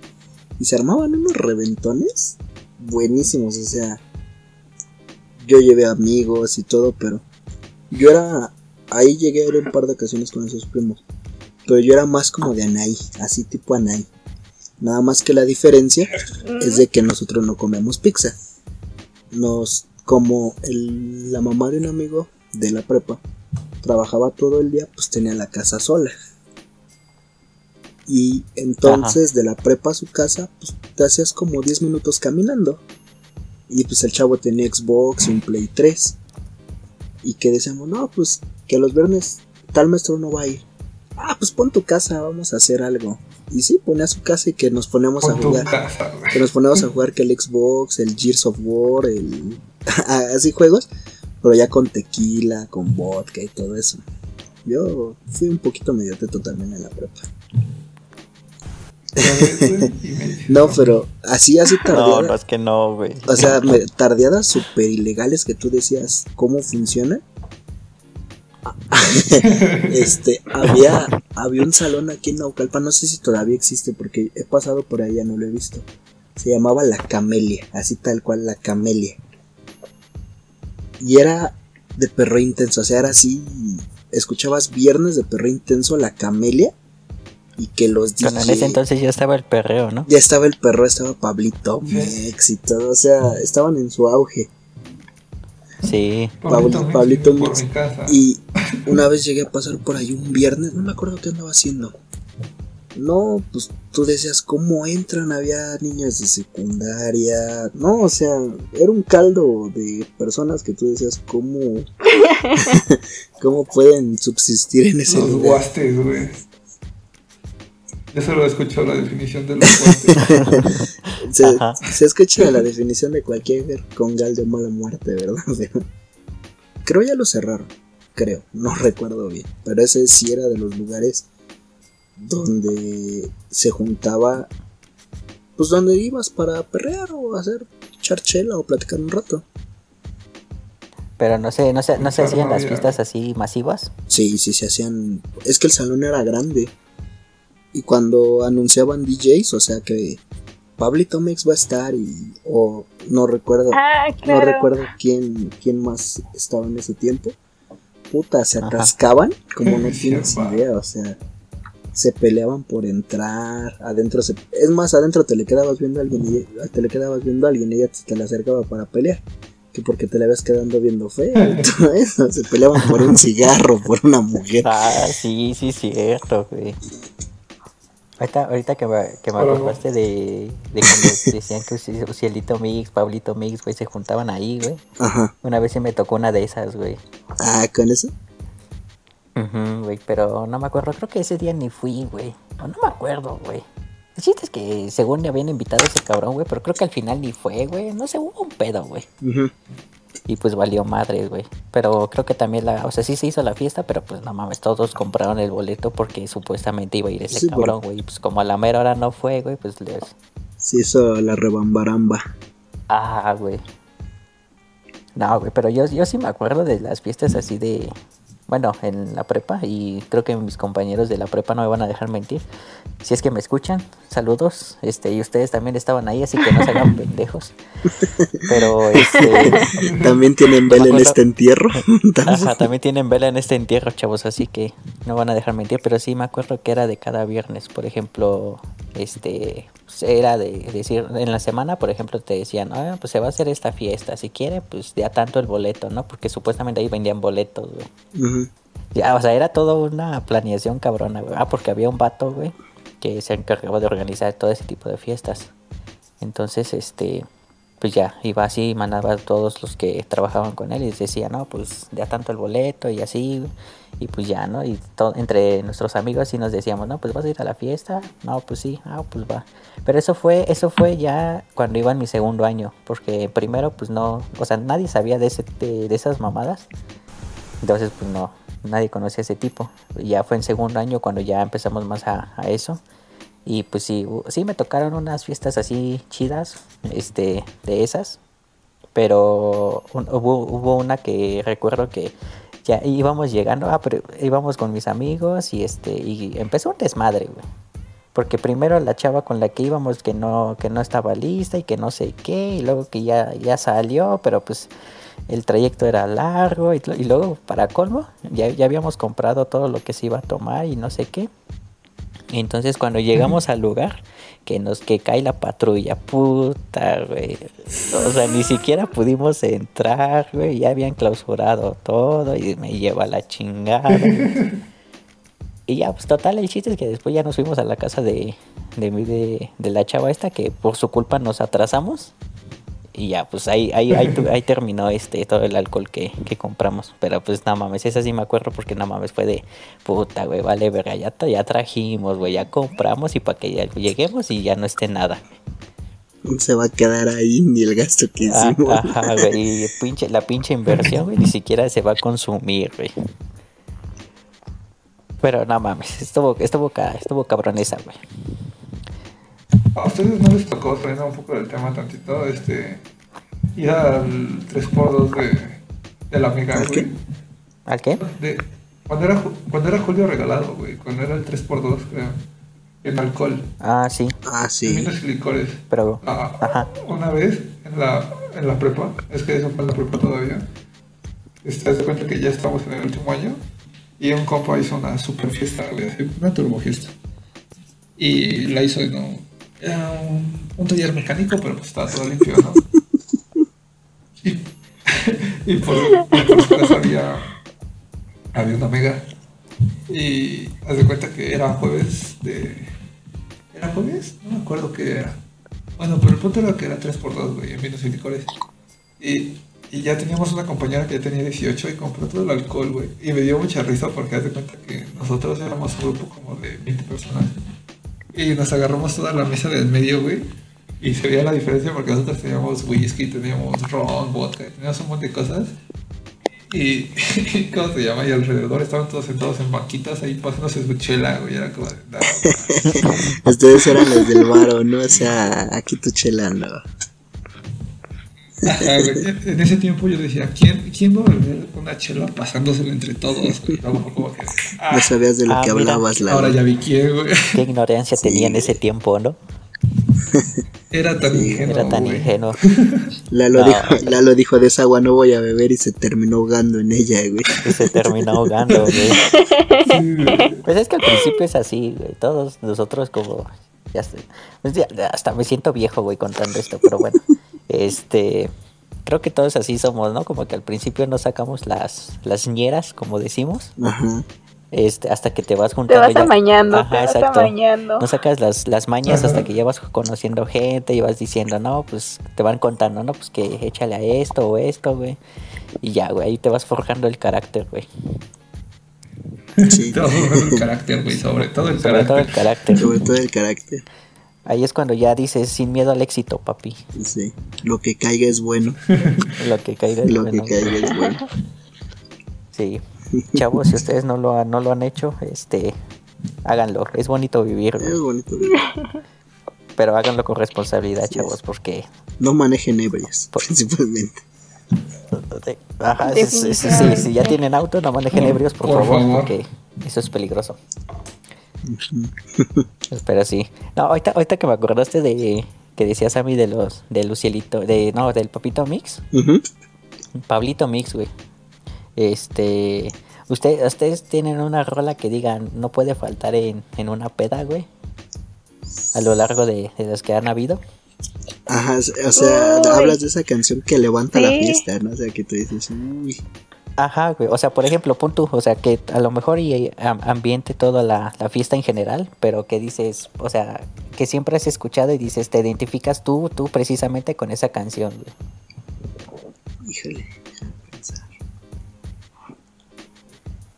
y se armaban unos reventones buenísimos. O sea, yo llevé amigos y todo, pero yo era. Ahí llegué a un par de ocasiones con esos primos. Pero yo era más como de Anaí, así tipo Anaí. Nada más que la diferencia es de que nosotros no comemos pizza. Nos, como el- la mamá de un amigo de la prepa trabajaba todo el día, pues tenía la casa sola. Y entonces de la prepa a su casa, pues te hacías como 10 minutos caminando. Y pues el chavo tenía Xbox y un Play 3. Y que decíamos, no, pues que los viernes tal maestro no va a ir. Ah, pues pon tu casa, vamos a hacer algo. Y sí, ponía su casa y que nos ponemos a jugar casa, que nos poníamos a jugar que el Xbox, el Gears of War, el así juegos, pero ya con tequila, con vodka y todo eso. Yo fui un poquito medio teto también en la prepa. No, pero así, así No, tardeadas. no es que no, güey. O sea, tardeadas súper ilegales que tú decías cómo funciona. este, había, había un salón aquí en Naucalpan, no sé si todavía existe porque he pasado por ahí, ya no lo he visto. Se llamaba La Camelia, así tal cual, La Camelia. Y era de perro intenso, o sea, era así, escuchabas viernes de perro intenso La Camelia y que los Bueno, en DJ ese entonces ya estaba el perreo, ¿no? ya estaba el perro, estaba Pablito. Mex y todo, o sea, estaban en su auge. Sí. Pablito Pablito. Y una vez llegué a pasar por ahí un viernes, no me acuerdo qué andaba haciendo. No, pues tú decías, ¿cómo entran? Había niñas de secundaria. No, o sea, era un caldo de personas que tú decías, ¿cómo, cómo pueden subsistir en ese Los lugar? guastes, güey. Yo solo he escuchado la definición de los guastes. Se, Ajá. se escucha la definición de cualquier congal de mala muerte, ¿verdad? Creo ya lo cerraron, creo, no recuerdo bien. Pero ese sí era de los lugares donde se juntaba, pues donde ibas para perrear o hacer charchela o platicar un rato. Pero no sé, no sé, no se Claro, hacían no las fiestas así masivas. Sí, sí, se hacían. Es que el salón era grande. Y cuando anunciaban DJs, o sea que Pablito Mex va a estar y. O no recuerdo. Ah, No recuerdo quién, quién más estaba en ese tiempo. Puta, se Ajá. atascaban como no tienes idea, o sea, se peleaban por entrar, adentro se... Es más, adentro te le quedabas viendo a alguien y te le quedabas viendo a alguien y ella te, te le acercaba para pelear. Que porque te le habías quedando viendo feo y todo eso. Se peleaban por un cigarro, por una mujer. Ah, sí, sí, cierto, güey. Ahorita, ahorita que me, que me acordaste de, de cuando decían que Cielito Mix, Pablito Mix, güey, se juntaban ahí, güey. Ajá. Una vez sí me tocó una de esas, güey. Ah, con eso. Ujú, güey, pero no me acuerdo, creo que ese día ni fui, güey. O no me acuerdo, güey. El chiste es que según me habían invitado a ese cabrón, güey, pero creo que al final ni fue, güey. No sé, hubo un pedo, güey. Y pues valió madre, güey. Pero creo que también la, o sea, sí se hizo la fiesta, pero pues no mames, todos compraron el boleto porque supuestamente iba a ir ese Sí, cabrón, güey. Y pues como a la mera hora no fue, güey, pues les... Se hizo la rebambaramba. Ah, güey. No, güey, pero yo, yo sí me acuerdo de las fiestas así de... Bueno, en la prepa y creo que mis compañeros de la prepa no me van a dejar mentir. Si es que me escuchan, saludos. Este, y ustedes también estaban ahí, así que no se hagan pendejos. Pero este... También tienen vela en este entierro. Ajá, también tienen vela en este entierro, chavos, así que no van a dejar mentir, pero sí me acuerdo que era de cada viernes, por ejemplo, este, era de decir, en la semana, por ejemplo, te decían, ah, pues se va a hacer esta fiesta, si quiere, pues ya tanto el boleto, ¿no? Porque supuestamente ahí vendían boletos, güey. Ya, o sea, era toda una planeación cabrona, güey. Ah, porque había un vato, güey, que se encargaba de organizar todo ese tipo de fiestas. Entonces, este, pues ya, iba así, y mandaba a todos los que trabajaban con él y decía, no, pues ya tanto el boleto y así, y pues ya, ¿no? Y entre nuestros amigos sí nos decíamos, no, pues vas a ir a la fiesta, no, pues sí, ah, pues va. Pero eso fue, eso fue ya cuando iba en mi segundo año, porque primero, pues no, o sea, nadie sabía de, ese, de, esas mamadas. Entonces, pues no, nadie conocía ese tipo. Ya fue en segundo año cuando ya empezamos más a eso. Y pues sí, sí me tocaron unas fiestas así chidas, este, de esas. Pero hubo, una que recuerdo que ya íbamos llegando, ah, pero íbamos con mis amigos y este, y empezó un desmadre, güey. Porque primero la chava con la que íbamos que no, que no estaba lista y que no sé qué, y luego que ya, ya salió, pero pues el trayecto era largo y, y luego para colmo ya, ya habíamos comprado todo lo que se iba a tomar y no sé qué. Entonces cuando llegamos al lugar, que nos que cae la patrulla, puta, güey. O sea, ni siquiera pudimos entrar, güey. Ya habían clausurado todo y me lleva la chingada. Y ya, pues total, el chiste es que después ya nos fuimos a la casa de, de, de, de la chava esta, que por su culpa nos atrasamos. Y ya, pues ahí, ahí, ahí, terminó este todo el alcohol que, que compramos. Pero pues no mames, esa sí me acuerdo porque no mames, fue de puta, güey, vale, verga, ya, ya trajimos, güey, ya compramos y para que ya lleguemos y ya no esté nada. Se va a quedar ahí ni el gasto que hicimos. Ajá, güey, y pinche, la pinche inversión, güey, ni siquiera se va a consumir, güey. Pero no mames, estuvo, estuvo, estuvo cabronesa, güey. ¿A ustedes no les tocó, saliendo un poco del tema tantito, este, ir al 3x2 de, de la amiga, ¿Al güey? qué? ¿Al qué? De, cuando, era, cuando era Julio regalado, güey, cuando era el 3x2, creo, en alcohol, Ah, sí, Ah, en sí. vinos y licores. pero... Ah, Ajá. Una vez en la, en la prepa, es que eso fue en la prepa todavía, este, haz de cuenta que ya estamos en el último año y un compa hizo una super fiesta, güey, así, una turbo fiesta. Y la hizo en un, un, taller mecánico, pero pues estaba todo limpio, ¿no? Y, y por, por había, había una mega. Y haz de cuenta que era jueves de. ¿Era jueves? No me acuerdo qué era. Bueno, pero el punto era que era 3x2, güey, en vinos y. Y, y ya teníamos una compañera que ya tenía 18 y compró todo el alcohol, güey. Y me dio mucha risa porque haz de cuenta que nosotros éramos un grupo como de 20 personas. Y nos agarramos toda la mesa del medio, güey. Y se veía la diferencia porque nosotros teníamos whisky, teníamos ron, vodka, teníamos un montón de cosas. Y, ¿cómo se llama? Y alrededor estaban todos sentados en banquitas ahí pasándose su chela, güey. Era como Ustedes eran los del baro, ¿no? O sea, aquí tu chela, no. Ajá, güey. En ese tiempo yo decía, ¿quién, quién va a beber una chela pasándosela entre todos? güey? Luego como que, ah, No sabías de lo Ah, que mira. hablabas, la ahora ya vi quién, güey. Qué ignorancia tenía en ese tiempo, ¿no? Era tan ingenuo, Era tan güey. ingenuo. Lalo, No. dijo, Lalo dijo de esa agua no voy a beber y se terminó ahogando en ella, güey. Y se terminó ahogando, güey. Sí. Pues es que al principio es así, güey. Todos nosotros como... Ya pues ya- hasta me siento viejo, güey, contando esto, pero bueno. Este... Creo que todos así somos, ¿no? Como que al principio no sacamos las, las ñeras, como decimos. Ajá. Este, hasta que te vas Te juntando. vas ya- amañando, Ajá, te vas exacto. amañando. No sacas las, las mañas Ajá. hasta que ya vas conociendo gente y vas diciendo, no, pues te van contando, no, pues que échale a esto o esto, güey. Y ya, güey, ahí te vas forjando el carácter, güey. Sí, Te vas forjando el carácter, güey, sobre todo el Sobre todo el carácter. sobre todo el carácter. Ahí es cuando ya dices, sin miedo al éxito, papi. Sí. Lo que caiga es bueno. Lo que caiga es Lo que caiga es bueno. Sí. Chavos, si ustedes no lo, han- no lo han hecho, este, háganlo. Es bonito vivir, Es bonito. pero háganlo con responsabilidad, Sí. chavos, porque... No manejen ebrios, Por- principalmente. Ajá, sí, sí, sí, sí, Definitivamente. si ya tienen auto, no manejen ebrios, por, por favor, favor. porque eso es peligroso. Pero sí. No, ahorita, ahorita que me acordaste de que decías a mí de los de Lucielito, de no, del Papito Mix. Pablito Mix, güey. Este, usted, ustedes tienen una rola que digan no puede faltar en, en una peda, güey. A lo largo de, de las que han habido. Ajá, o sea, Uy. hablas de esa canción que levanta la fiesta, ¿no? O sea, que tú dices, uy, Ajá, güey. O sea, por ejemplo, pon tú, o sea, que a lo mejor y am- ambiente toda la, la fiesta en general, pero que dices, o sea, que siempre has escuchado y dices, te identificas tú, tú precisamente con esa canción, güey. híjole. déjame pensar.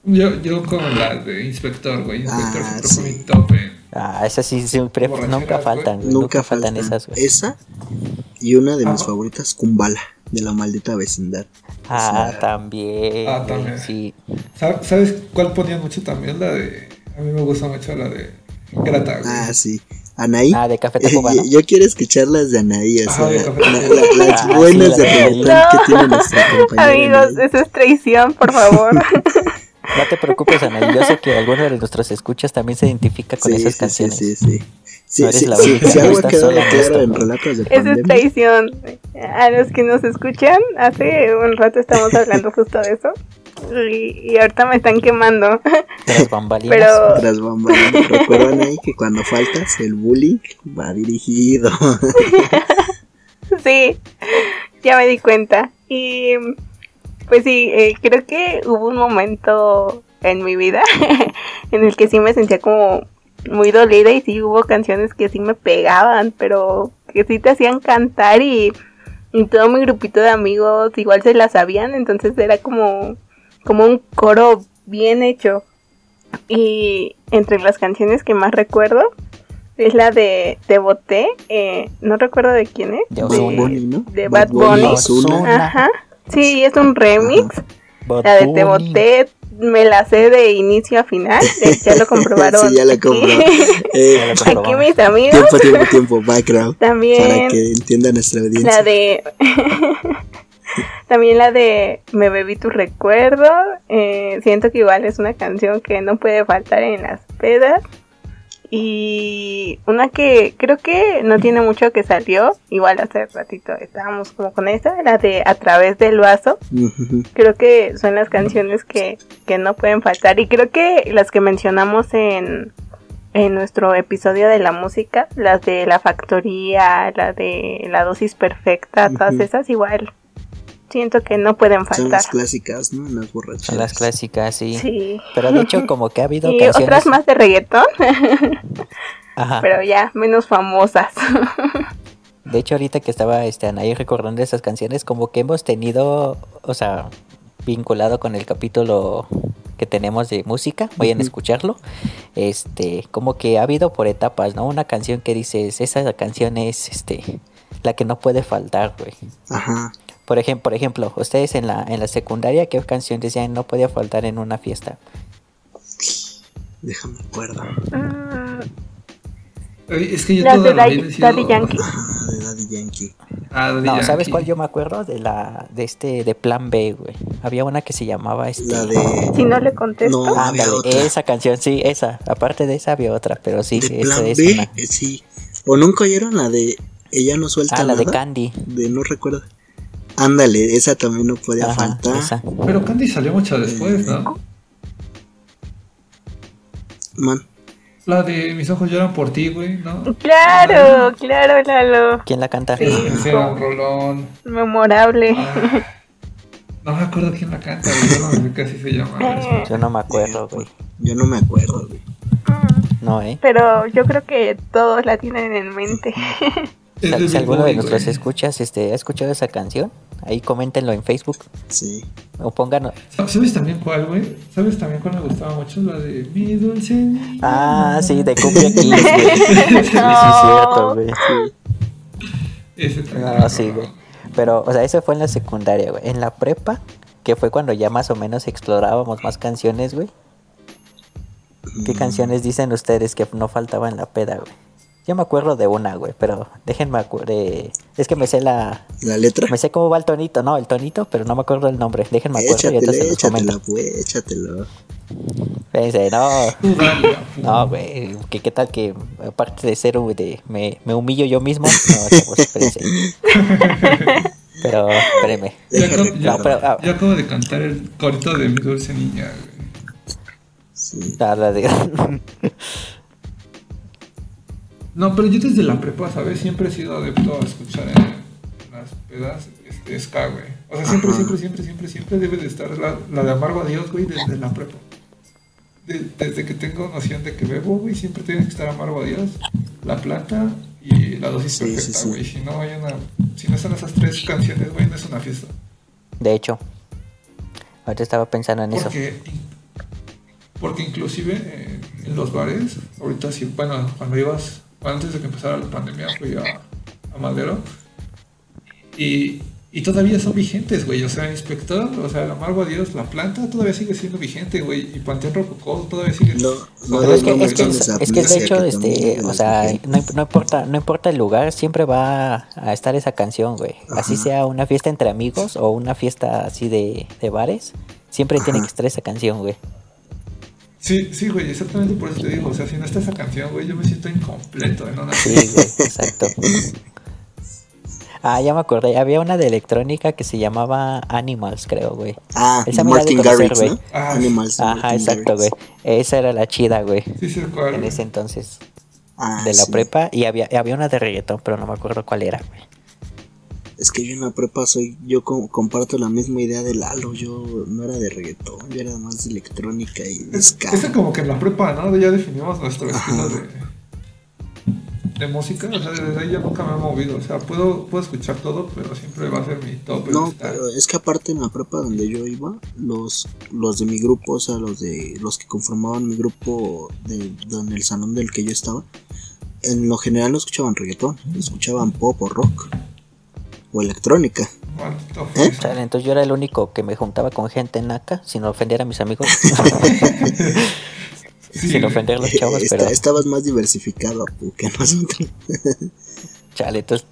Yo, yo con la de Inspector, güey. Inspector Ah, siempre sí. fue mi tope. Ah, esas sí, siempre, Borracheras, nunca faltan. Nunca faltan esas, güey. esa y una de mis Ajá. favoritas, Kumbala, de la maldita vecindad. Ah, sea, también. Ah, también. Sí. ¿Sab- ¿Sabes cuál ponían mucho también? La de. A mí me gusta mucho la de. Grata, güey. Ah, sí. Anaí. Ah, de Café Tacuba, ¿no? yo quiero escuchar las de Anaí, o sea, la- la- las Ah, buenas sí, de las de reggaetón que tiene nuestra compañera. Amigos, Anaí. eso es traición, por favor. No te preocupes, Ana. Yo sé que alguno de nuestros escuchas también se identifica con Sí, esas sí, canciones. sí, sí, sí. Sí, No eres sí, la sí, si algo ha quedado claro esto. en relatos de Eso es pandemia. traición. A los que nos escuchan, hace un rato estamos hablando justo de eso. Y, y ahorita me están quemando. Tras bambalinas. Pero Tras bambalinas. Recuerdan ahí que cuando faltas, el bullying va dirigido. sí, ya me di cuenta. Y pues sí, eh, creo que hubo un momento en mi vida en el que sí me sentía como muy dolida y sí hubo canciones que sí me pegaban, pero que sí te hacían cantar y, y todo mi grupito de amigos igual se la sabían, entonces era como, como un coro bien hecho. Y entre las canciones que más recuerdo es la de Te Boté, eh, no recuerdo de quién es. De Bad. Bunny, ¿no? de Bad Bunny. Ozuna. Ozuna. Ajá. Sí, es un remix. La de Te Bunny. Boté me la sé de inicio a final. Ya lo comprobaron. Sí, ya la compró. Eh, Aquí mis amigos tiempo, tiempo, tiempo, background. Para también. que entienda nuestra audiencia. La de. También la de Me bebí tu recuerdo. eh, siento que igual es una canción que no puede faltar en las pedas. Y una que creo que no tiene mucho que salió. Igual hace ratito estábamos como con esta. La de A través del vaso. Creo que son las canciones que, que no pueden faltar. Y creo que las que mencionamos en, en nuestro episodio de la música, las de la factoría, la de la dosis perfecta, todas esas igual. Siento que no pueden Son faltar. las clásicas, ¿no? Las borracheras. Son las clásicas, sí. Sí. Pero de hecho, como que ha habido Y canciones. otras más de reggaetón, Ajá. pero ya menos famosas. De hecho, ahorita que estaba este, Anaí recordando esas canciones, como que hemos tenido, o sea, vinculado con el capítulo que tenemos de música, vayan a escucharlo. Este, como que ha habido por etapas, ¿no? Una canción que dices, esa canción es este la que no puede faltar, güey. Ajá. Por ejemplo, por ejemplo, ustedes en la en la secundaria, ¿qué canción decían no podía faltar en una fiesta? Déjame acuerdo. Oye, Es que yo de la vida Daddy, he sido. Daddy Yankee. Ajá, de Daddy Yankee. Ah, Daddy No, ¿sabes cuál yo me acuerdo? De la de este de Plan B, güey. Había una que se llamaba este La de. Si no le contesto. No, había Ándale, otra. esa canción, sí, esa. Aparte de esa había otra, pero sí, de esa plan es B, una. eh, sí. O nunca oyeron la de Ella no suelta Ah, la de. Candy. De no recuerdo. Ándale, esa también no podía Ajá, faltar. esa. Pero Candy salió mucho después, ¿no? Man, La de Mis ojos lloran por ti, güey, ¿no? Claro, claro, Lalo. ¿Quién la canta? Sí. Era un rolón. Memorable. Ah, No me acuerdo quién la canta, güey. Yo no sé qué así se llama. Yo no me acuerdo, güey. Yo no me acuerdo, güey. No, ¿eh? Pero yo creo que todos la tienen en mente. Si, si alguno de nuestros escuchas este, ha escuchado esa canción, ahí coméntenlo en Facebook Sí. o pongan... ¿Sabes también cuál, güey? ¿Sabes también cuál me gustaba mucho? La de Mi Dulce Niña. Ah, sí, de Cumbia Kings, güey. Sí, sí, cierto, güey. Ese también. No, sí, güey. Pero, o sea, eso fue en la secundaria, güey. En la prepa, que fue cuando ya más o menos explorábamos más canciones, güey. ¿Qué Mm, canciones dicen ustedes que no faltaba en la peda, güey? Yo me acuerdo de una, güey, pero déjenme acuerdo de... Es que me sé la... ¿La letra? Me sé cómo va el tonito, no, el tonito, pero no me acuerdo el nombre. Déjenme acuerdo y Échatela, entonces comento. pues, échatela. Fíjense, no, no, güey, que qué tal que aparte de ser güey, de me, me humillo yo mismo, no, chavos, espérense. Pero, espérenme. Ya, Deja acabo- No, pero, ah. ya acabo de cantar el corito de Mi Dulce Niña, güey. Sí. No, la de- No, pero yo desde la prepa, ¿sabes? Siempre he sido adepto a escuchar en las pedas este, ska, güey. O sea, siempre, Ajá. siempre, siempre, siempre, siempre debe de estar la, la de Amargo a Dios, güey, desde la prepa. De- desde que tengo noción de que bebo, güey, siempre tiene que estar Amargo a Dios, La Plata y La Dosis Sí, Perfecta, sí. güey. Si no hay una... Si no están esas tres canciones, güey, no es una fiesta. De hecho, ahorita estaba pensando en eso. Porque, porque inclusive eh, en los bares, ahorita sí, bueno, cuando ibas, antes de que empezara la pandemia, fui a, a Madero y, y todavía son vigentes, güey. O sea, Inspector, o sea, el amargo a Dios, la planta todavía sigue siendo vigente, güey. Y Panteón Rococó todavía sigue No, no, Pero es que, no es que, es que de amnesia, hecho, este, o es sea, no, no importa, no importa el lugar, siempre va a estar esa canción, güey. Así Ajá. sea una fiesta entre amigos o una fiesta así de, de bares, siempre tiene Ajá. que estar esa canción, güey. Sí, sí, güey, exactamente por eso te digo. O sea, si no está esa canción, güey, yo me siento incompleto en una Sí, güey, exacto. Ah, ya me acordé, había una de electrónica que se llamaba Animals, creo, güey. Ah, Esa Martin conocer, Garrix, güey. ¿no? Ah, Animals. Ajá, Martin exacto, güey. Esa era la chida, güey. Sí, sí, cuál, En ese entonces, Ah, de la sí. prepa, y había, había una de reggaetón, pero no me acuerdo cuál era, güey. Es que yo en la prepa soy, yo co- comparto la misma idea de Lalo, yo no era de reggaetón, yo era más de electrónica y de Es, ska. es como que en la prepa, ¿no? Ya definimos nuestro estilo de, de música. O sea, desde ahí ya nunca me he movido. O sea, puedo, puedo escuchar todo, pero siempre va a ser mi top. No, pero es que aparte en la prepa donde yo iba, los, los de mi grupo, o sea, los de los que conformaban mi grupo de, el salón del que yo estaba, en lo general no escuchaban reggaetón, escuchaban pop o rock o electrónica. ¿Eh? Chale, entonces yo era el único que me juntaba con gente naca, sin ofender a mis amigos. Sí, sin ofender a los chavos, pero Estabas más diversificado que nosotros. chale, entonces,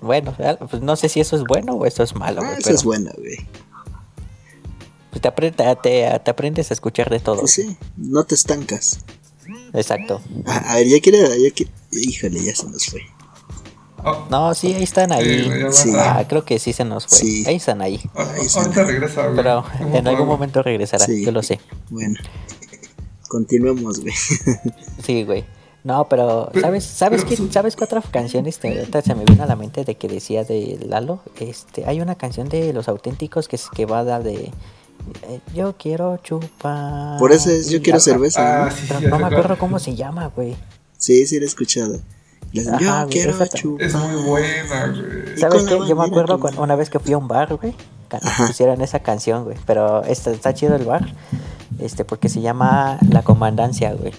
bueno, pues no sé si eso es bueno o eso es malo, Ah, pero es buena, güey. pues te, apre- te, te- te aprendes a escuchar de todo. Pues sí, no te estancas. Exacto. A, a ver, ya quiere, ya quiere. Híjole, ya se nos fue. Oh, No, sí, ahí están ahí. Sí. Ah, creo que sí se nos fue. Sí. Ahí están ahí. Ahí está. ahorita regresa, güey. Pero ¿Cómo en algún momento regresará, Sí. yo lo sé. Bueno, continuemos, güey. Sí, güey. No, pero ¿sabes sabes pero qué sabes qué otra canción este ahorita se me vino a la mente de que decía de Lalo? Este, hay una canción de Los Auténticos que es que va a dar de eh, yo quiero chupar. Por eso es Yo quiero ah, cerveza, Ah, ¿no? sí, Pero no me acuerdo cómo se llama, güey. Sí, sí, la he escuchado. Ajá, yo güey, quiero esa ta- chupar. Es muy buena, güey. ¿Sabes qué? Yo me acuerdo una vez que fui a un bar, güey, Ajá. pusieron esa canción, güey. Pero está, está chido el bar, este, porque se llama La Comandancia, güey.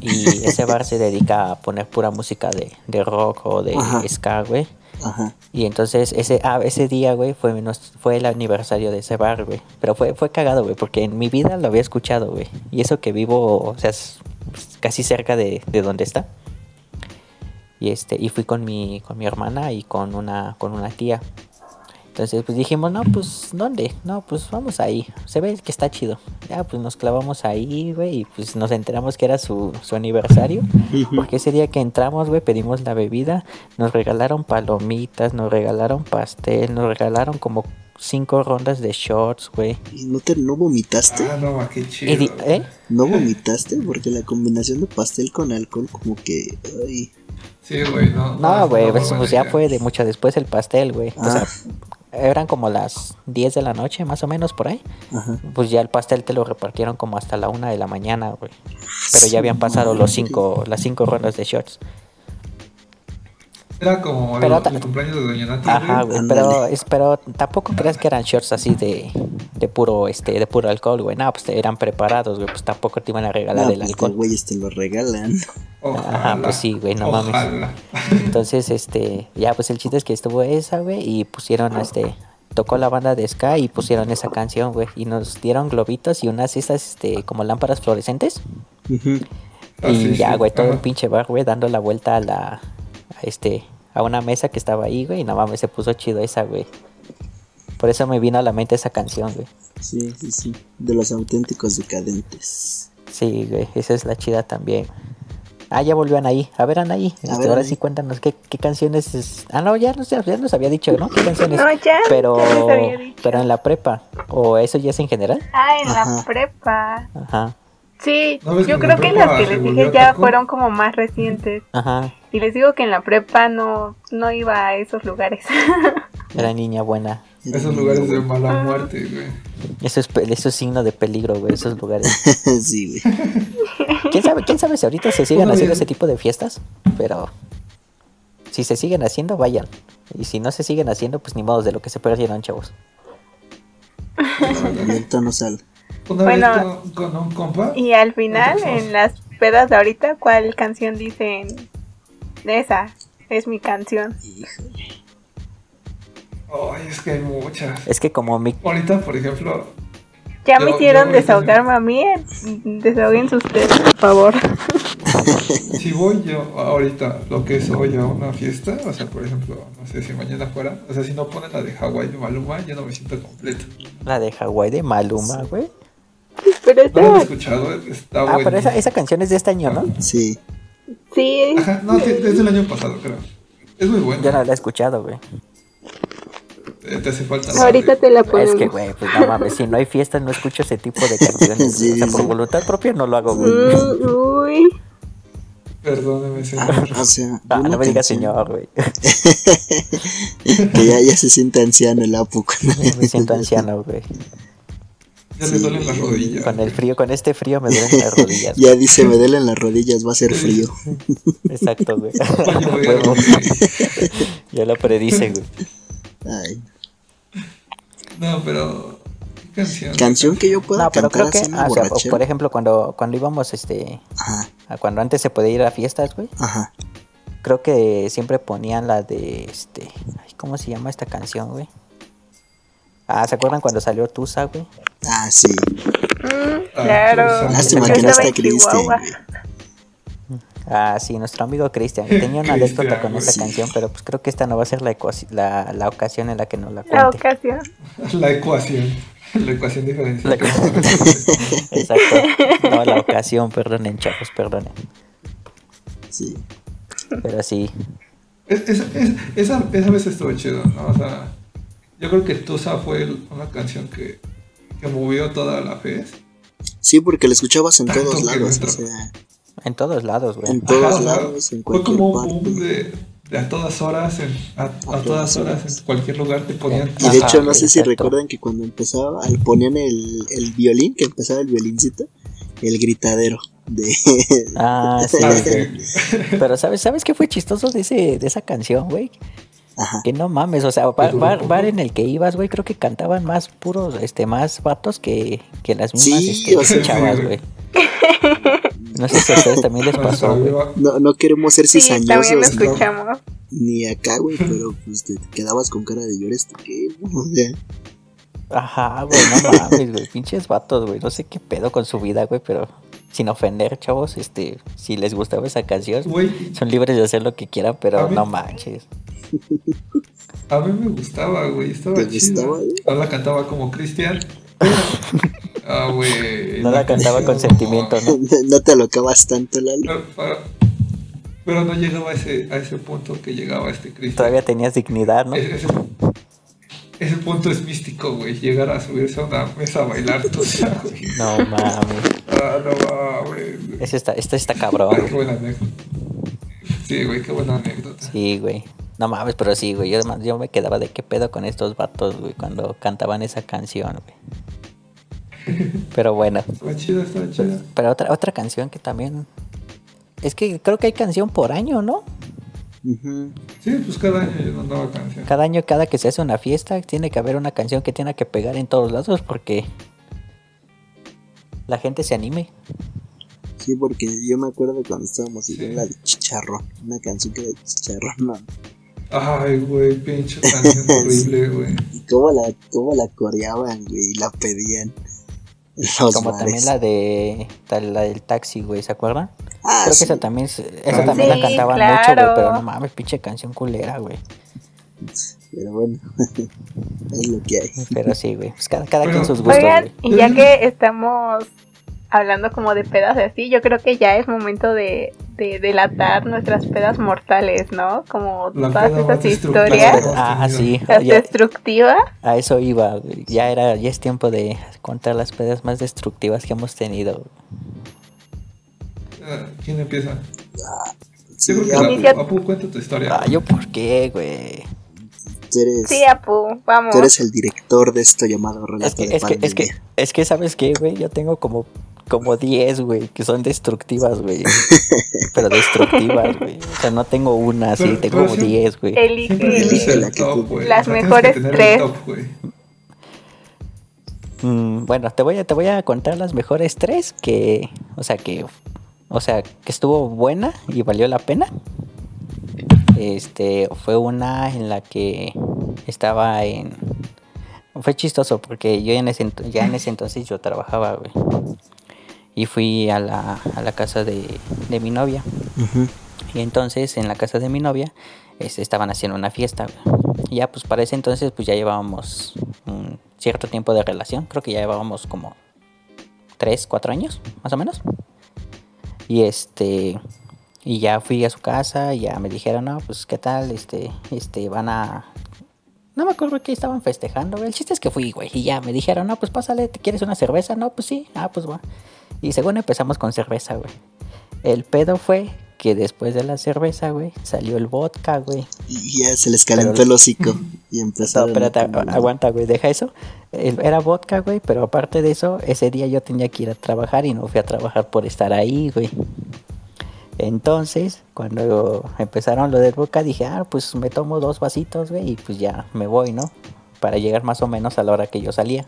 Y ese bar se dedica a poner pura música de, de rock o de Ajá. ska, güey. Ajá. Y entonces ese, ah, ese día, güey, fue, nos- fue el aniversario de ese bar, güey. Pero fue, fue cagado, güey, porque en mi vida lo había escuchado, güey. Y eso que vivo, o sea, es casi cerca de, de donde está. Y este, y fui con mi, con mi hermana y con una, con una tía. Entonces, pues dijimos, no, pues, ¿dónde? No, pues vamos ahí. Se ve que está chido. Ya, pues nos clavamos ahí, güey, y pues nos enteramos que era su, su aniversario. Porque ese día que entramos, güey, pedimos la bebida, nos regalaron palomitas, nos regalaron pastel, nos regalaron como cinco rondas de shots, güey. ¿Y no, te, no vomitaste? Ah, no, qué chido. ¿Eh? ¿No vomitaste? Porque la combinación de pastel con alcohol como que... Ay, Sí, güey, no. No, güey, no, pues, pues ya fue de mucho después el pastel, güey. O Ah. sea, eran como las 10 de la noche, más o menos por ahí. Ajá. Pues ya el pastel te lo repartieron como hasta la una de la mañana, güey. Pero ya habían pasado los cinco, las cinco rondas de shots. Era como Pero el, ta- el cumpleaños de Doña Nati. Ajá, güey. Pero, pero tampoco creas que eran shots así de, de puro, este, de puro alcohol, güey. No, pues eran preparados, güey. Pues tampoco te iban a regalar No, el pues alcohol. que güeyes te lo regalan. Ojalá. Ajá, pues sí, güey, no mames. Entonces, este, ya pues el chiste es que estuvo esa, güey, y pusieron, este, tocó la banda de Ska y pusieron esa canción, güey, y nos dieron globitos y unas estas, este, como lámparas fluorescentes. Ah, y sí, ya, sí, güey, todo el ajá. pinche bar, güey, dando la vuelta a la, este, a una mesa que estaba ahí, güey, y no mames, se puso chido esa, güey. Por eso me vino a la mente esa canción, güey. Sí, sí, sí. De los auténticos decadentes. Sí, güey, esa es la chida también. Ah, ya volvió Anaí. A ver, Anaí, A este, ver, ahora Anaí. sí cuéntanos qué, qué canciones es... Ah, no, ya nos, ya nos había dicho, ¿no? ¿Qué canciones? No, ya, pero, ya les había dicho. pero en la prepa. ¿O eso ya es en general? Ah, en Ajá. la prepa. Ajá, Sí, ¿No ves yo que creo la que las que les dije ya taco? fueron como más recientes. ajá. Y les digo que en la prepa no, no iba a esos lugares. Era niña buena. Esos lugares de mala muerte, güey. Eso es, eso es signo de peligro, güey, esos lugares. sí, güey. ¿Quién sabe, quién sabe si ahorita se siguen haciendo ese tipo de fiestas? Pero si se siguen haciendo, vayan. Y si no se siguen haciendo, pues ni modo de lo que se perdieron, chavos. Ahorita no sale. Una Bueno. vez con, con un compa. y al final, en las pedas de ahorita, ¿cuál canción dicen? Esa es mi canción. Híjole. Ay, es que hay muchas. Es que como mi... Ahorita, por ejemplo, Ya Yo- me hicieron yo- desahogarme a mí. eh, Desahoguen ustedes, por favor. si voy yo ahorita, lo que es hoy a una fiesta, o sea, por ejemplo, no sé si mañana fuera, o sea, si no ponen la de Hawái de Maluma, yo no me siento completo. La de Hawái de Maluma, güey. Pero ¿No la han esta, escuchado? Está Ah, pero esa, esa canción es de este año, ¿no? Sí. sí, Ajá, no, sí, desde el año pasado, creo. Es muy bueno. Yo no la he escuchado, güey. Te, te hace falta. ahorita te la Es ponemos. que, güey, pues no mames, si no hay fiestas no escucho ese tipo de canciones. Sí, o sea, por voluntad propia no lo hago, güey. Mm, uy, Perdóneme, Ah, señor. o sea, Ah, una no me digas señor, güey. Que ya, ya se siente anciano el Apu. cuando- Me siento anciano, güey. Ya le duelen las rodillas. Con el frío, con este frío me duelen las rodillas. Ya dice, me duelen las rodillas, va a ser frío. Exacto, güey. Ya lo predice, güey. Ay. No, pero. ¿Qué canción? Canción que yo pueda No, pero cantar creo que, ah, o sea, por ejemplo, cuando, cuando íbamos, este, Ajá, a cuando antes se podía ir a fiestas, güey, ajá. creo que siempre ponían la de, este, ay, ¿cómo se llama esta canción, güey? Ah, ¿se acuerdan cuando salió Tusa, güey? Ah, sí. Mm, Ah, claro. Lástima Yo que no está Cristian, güey. Ah, sí, nuestro amigo Cristian. Tenía una anécdota con esta Sí. canción, pero pues creo que esta no va a ser la, la, la ocasión en la que nos la La cuente. ocasión. La ecuación. La ecuación diferencial. La Exacto. No, la ocasión, perdonen, chavos, perdonen. Sí. Pero sí, Es- es- es- esa, esa vez estuvo chido, ¿no? O sea, yo creo que Tusa fue el- una canción que, que movió toda la FES. Sí, porque la escuchabas en Tanto todos lados. nuestro- O sea, en todos lados, güey. en todos Ajá, lados, en Fue como un boom de, de a todas horas, en- a, a todas horas, en cualquier lugar te ponían. Y de Ajá, hecho, no sé si recuerdan que cuando empezaba, al- ponían el, el violín, que empezaba el violincito, el gritadero de... Ah, sí. Pero ¿sabes, ¿sabes qué fue chistoso de, ese, de esa canción, güey? Ajá. Que no mames, o sea, bar, bar- bar en el que ibas, güey, creo que cantaban más puros, este, más vatos que, que las mismas Sí, este, o sea, chavas, sí, güey. No sé si a ustedes también les pasó, güey. No, no queremos ser Sí, también lo escuchamos. ni acá, güey, pero pues te, quedabas con cara de llores, ¿tú qué? O sea, Ajá, güey, no mames, güey, pinches vatos, güey, no sé qué pedo con su vida, güey, pero sin ofender, chavos, este, si les gustaba esa canción, Güey, son libres de hacer lo que quieran, pero mí- no manches. a mí me gustaba, güey. Estaba ¿Te chida. gustaba, güey? No la cantaba como Cristian. Ah, güey. No la cantaba con sentimiento, ¿no? no te alocabas tanto, Lalo. Pero, pero- pero no llegaba a ese, a ese punto que llegaba este Cristian. Todavía tenías dignidad, ¿no? Ese, ese- ese punto es místico, güey. Llegar a subirse a una mesa a bailar tú, güey. No mames. Ah, no mames. güey. Ese está, esto está Qué cabrón. buena anécdota. Sí, güey, qué buena anécdota. Sí, güey. No mames, pero sí, güey. Yo, yo me quedaba de qué pedo con estos vatos, güey, cuando cantaban esa canción, güey. Pero bueno. Está chida, está chida. Pero otra, otra canción que también. Es que creo que hay canción por año, ¿no? Ujú. Sí, pues cada año yo mandaba canción. Cada año, cada que se hace una fiesta, tiene que haber una canción que tiene que pegar en todos lados porque la gente se anime. Sí, porque yo me acuerdo cuando estábamos y la de Chicharrón, una canción que era de Chicharrón, no. Ay, güey, pinche canción horrible, güey. Y cómo la, cómo la coreaban, güey, y la pedían. Los Como bares. también la de la del taxi, güey, ¿se acuerdan? Ah, Creo sí. que esa también, esa Ah, también sí, la cantaban claro. mucho, güey, pero no mames, pinche canción culera, güey. Pero bueno, es lo que hay. Pero sí, güey, pues cada, cada quien sus gustos, Oigan, güey. y ya que estamos hablando como de pedas así, yo creo que ya es momento de, de delatar nuestras pedas mortales, ¿no? Como La todas esas historias, Ah, sí, las ya- destructivas. a eso iba, güey. Ya era, ya es tiempo de contar las pedas más destructivas que hemos tenido. Ah, ¿Quién empieza? Sí, Yo creo ya, que Apu, Apu, cuenta tu historia. Ah, ¿yo por qué, güey? Tú eres, Sí, Apu, vamos. tú eres el director de esto llamado Es Relato que, de es que, es que, es que, ¿sabes qué, güey? Yo tengo como, como 10, güey, que son destructivas, güey. Pero destructivas, güey. O sea, no tengo una Pero- tengo pero como sí. 10, güey. Elige. Elige la que top, tú- güey. Las O sea, tienes mejores tres. top, güey. Mm, bueno, te voy a, te voy a contar las mejores tres que, o sea, que, o sea, que estuvo buena y valió la pena. Este, fue una en la que estaba en, fue chistoso porque yo en ese, ya en ese entonces yo trabajaba, güey. Y fui a la, a la casa de, de mi novia. Y entonces en la casa de mi novia este, estaban haciendo una fiesta. güey. Y ya pues para ese entonces pues ya llevábamos un cierto tiempo de relación. Creo que ya llevábamos como 3, 4 años más o menos. Y este y ya fui a su casa y ya me dijeron, "No, pues qué tal, este este van a no me acuerdo qué estaban festejando, güey. El chiste es que fui, güey. Y ya me dijeron, no, pues pásale, ¿te quieres una cerveza? No, pues sí. Ah, pues va. Y según empezamos con cerveza, güey. El pedo fue que después de la cerveza, güey, salió el vodka, güey. Y ya se les calentó Pero- el hocico y No, empezaron. a agu- tomar. aguanta, güey, deja eso. Era vodka, güey, pero aparte de eso, ese día yo tenía que ir a trabajar y no fui a trabajar por estar ahí, güey. Entonces, cuando empezaron lo del vodka, dije, ah, pues me tomo dos vasitos, güey, y pues ya me voy, ¿no? Para llegar más o menos a la hora que yo salía.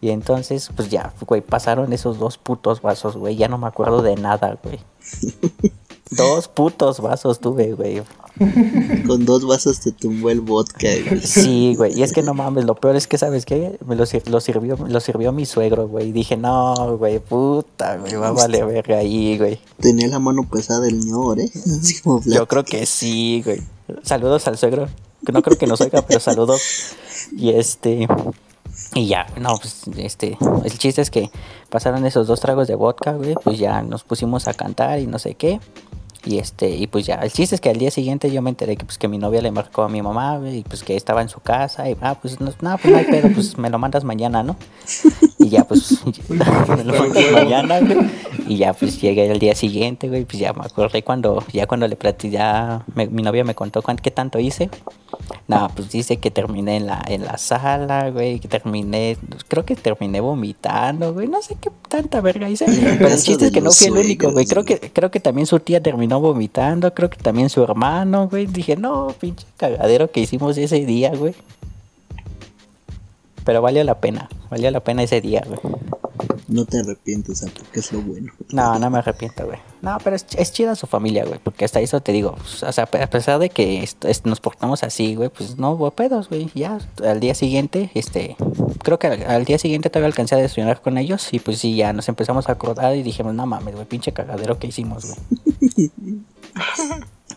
Y entonces, pues ya, güey, pasaron esos dos putos vasos, güey. Ya no me acuerdo de nada, güey. dos putos vasos tuve, güey. Con dos vasos te tumbó el vodka. güey. Sí, güey. Y es que no mames, lo peor es que, ¿sabes qué? Me lo, sir- lo sirvió, lo sirvió mi suegro, güey. Y dije, no, güey, puta, güey, va a valer verga ahí, güey. Tenía la mano pesada el ñor, ¿eh? Así como Yo creo que sí, güey. Saludos al suegro. No creo que nos oiga, pero saludos. Y este. Y ya, no, pues este. El chiste es que pasaron esos dos tragos de vodka, güey. Pues ya nos pusimos a cantar y no sé qué. Y este, y pues ya, el chiste es que al día siguiente yo me enteré que pues que mi novia le marcó a mi mamá, y pues que estaba en su casa, y ah, pues no, no, pues no hay pedo, pues me lo mandas mañana, ¿no? Y ya pues me lo mandas mañana, güey. Y ya pues llegué el día siguiente, güey, pues ya me acordé cuando, ya cuando le platicé, ya me- mi novia me contó cuán- qué tanto hice. No, pues dice que terminé en la, en la sala, güey, que terminé, creo que terminé vomitando, güey, no sé qué tanta verga hice. Pero el chiste es que no fui el único, güey, creo que, creo que también su tía terminó vomitando, creo que también su hermano, güey. Dije, no, pinche cagadero que hicimos ese día, güey. Pero valió la pena, valió la pena ese día, güey. No te arrepientes. Porque es lo bueno. No, no me arrepiento, güey. No, pero es, es chida su familia, güey. Porque hasta eso te digo, pues, o sea, a pesar de que nos portamos así, güey, pues no hubo pedos, güey. Ya, al día siguiente, este, creo que al, al día siguiente todavía alcancé a desayunar con ellos. Y pues sí, ya nos empezamos a acordar y dijimos, no mames, güey, pinche cagadero que hicimos, güey.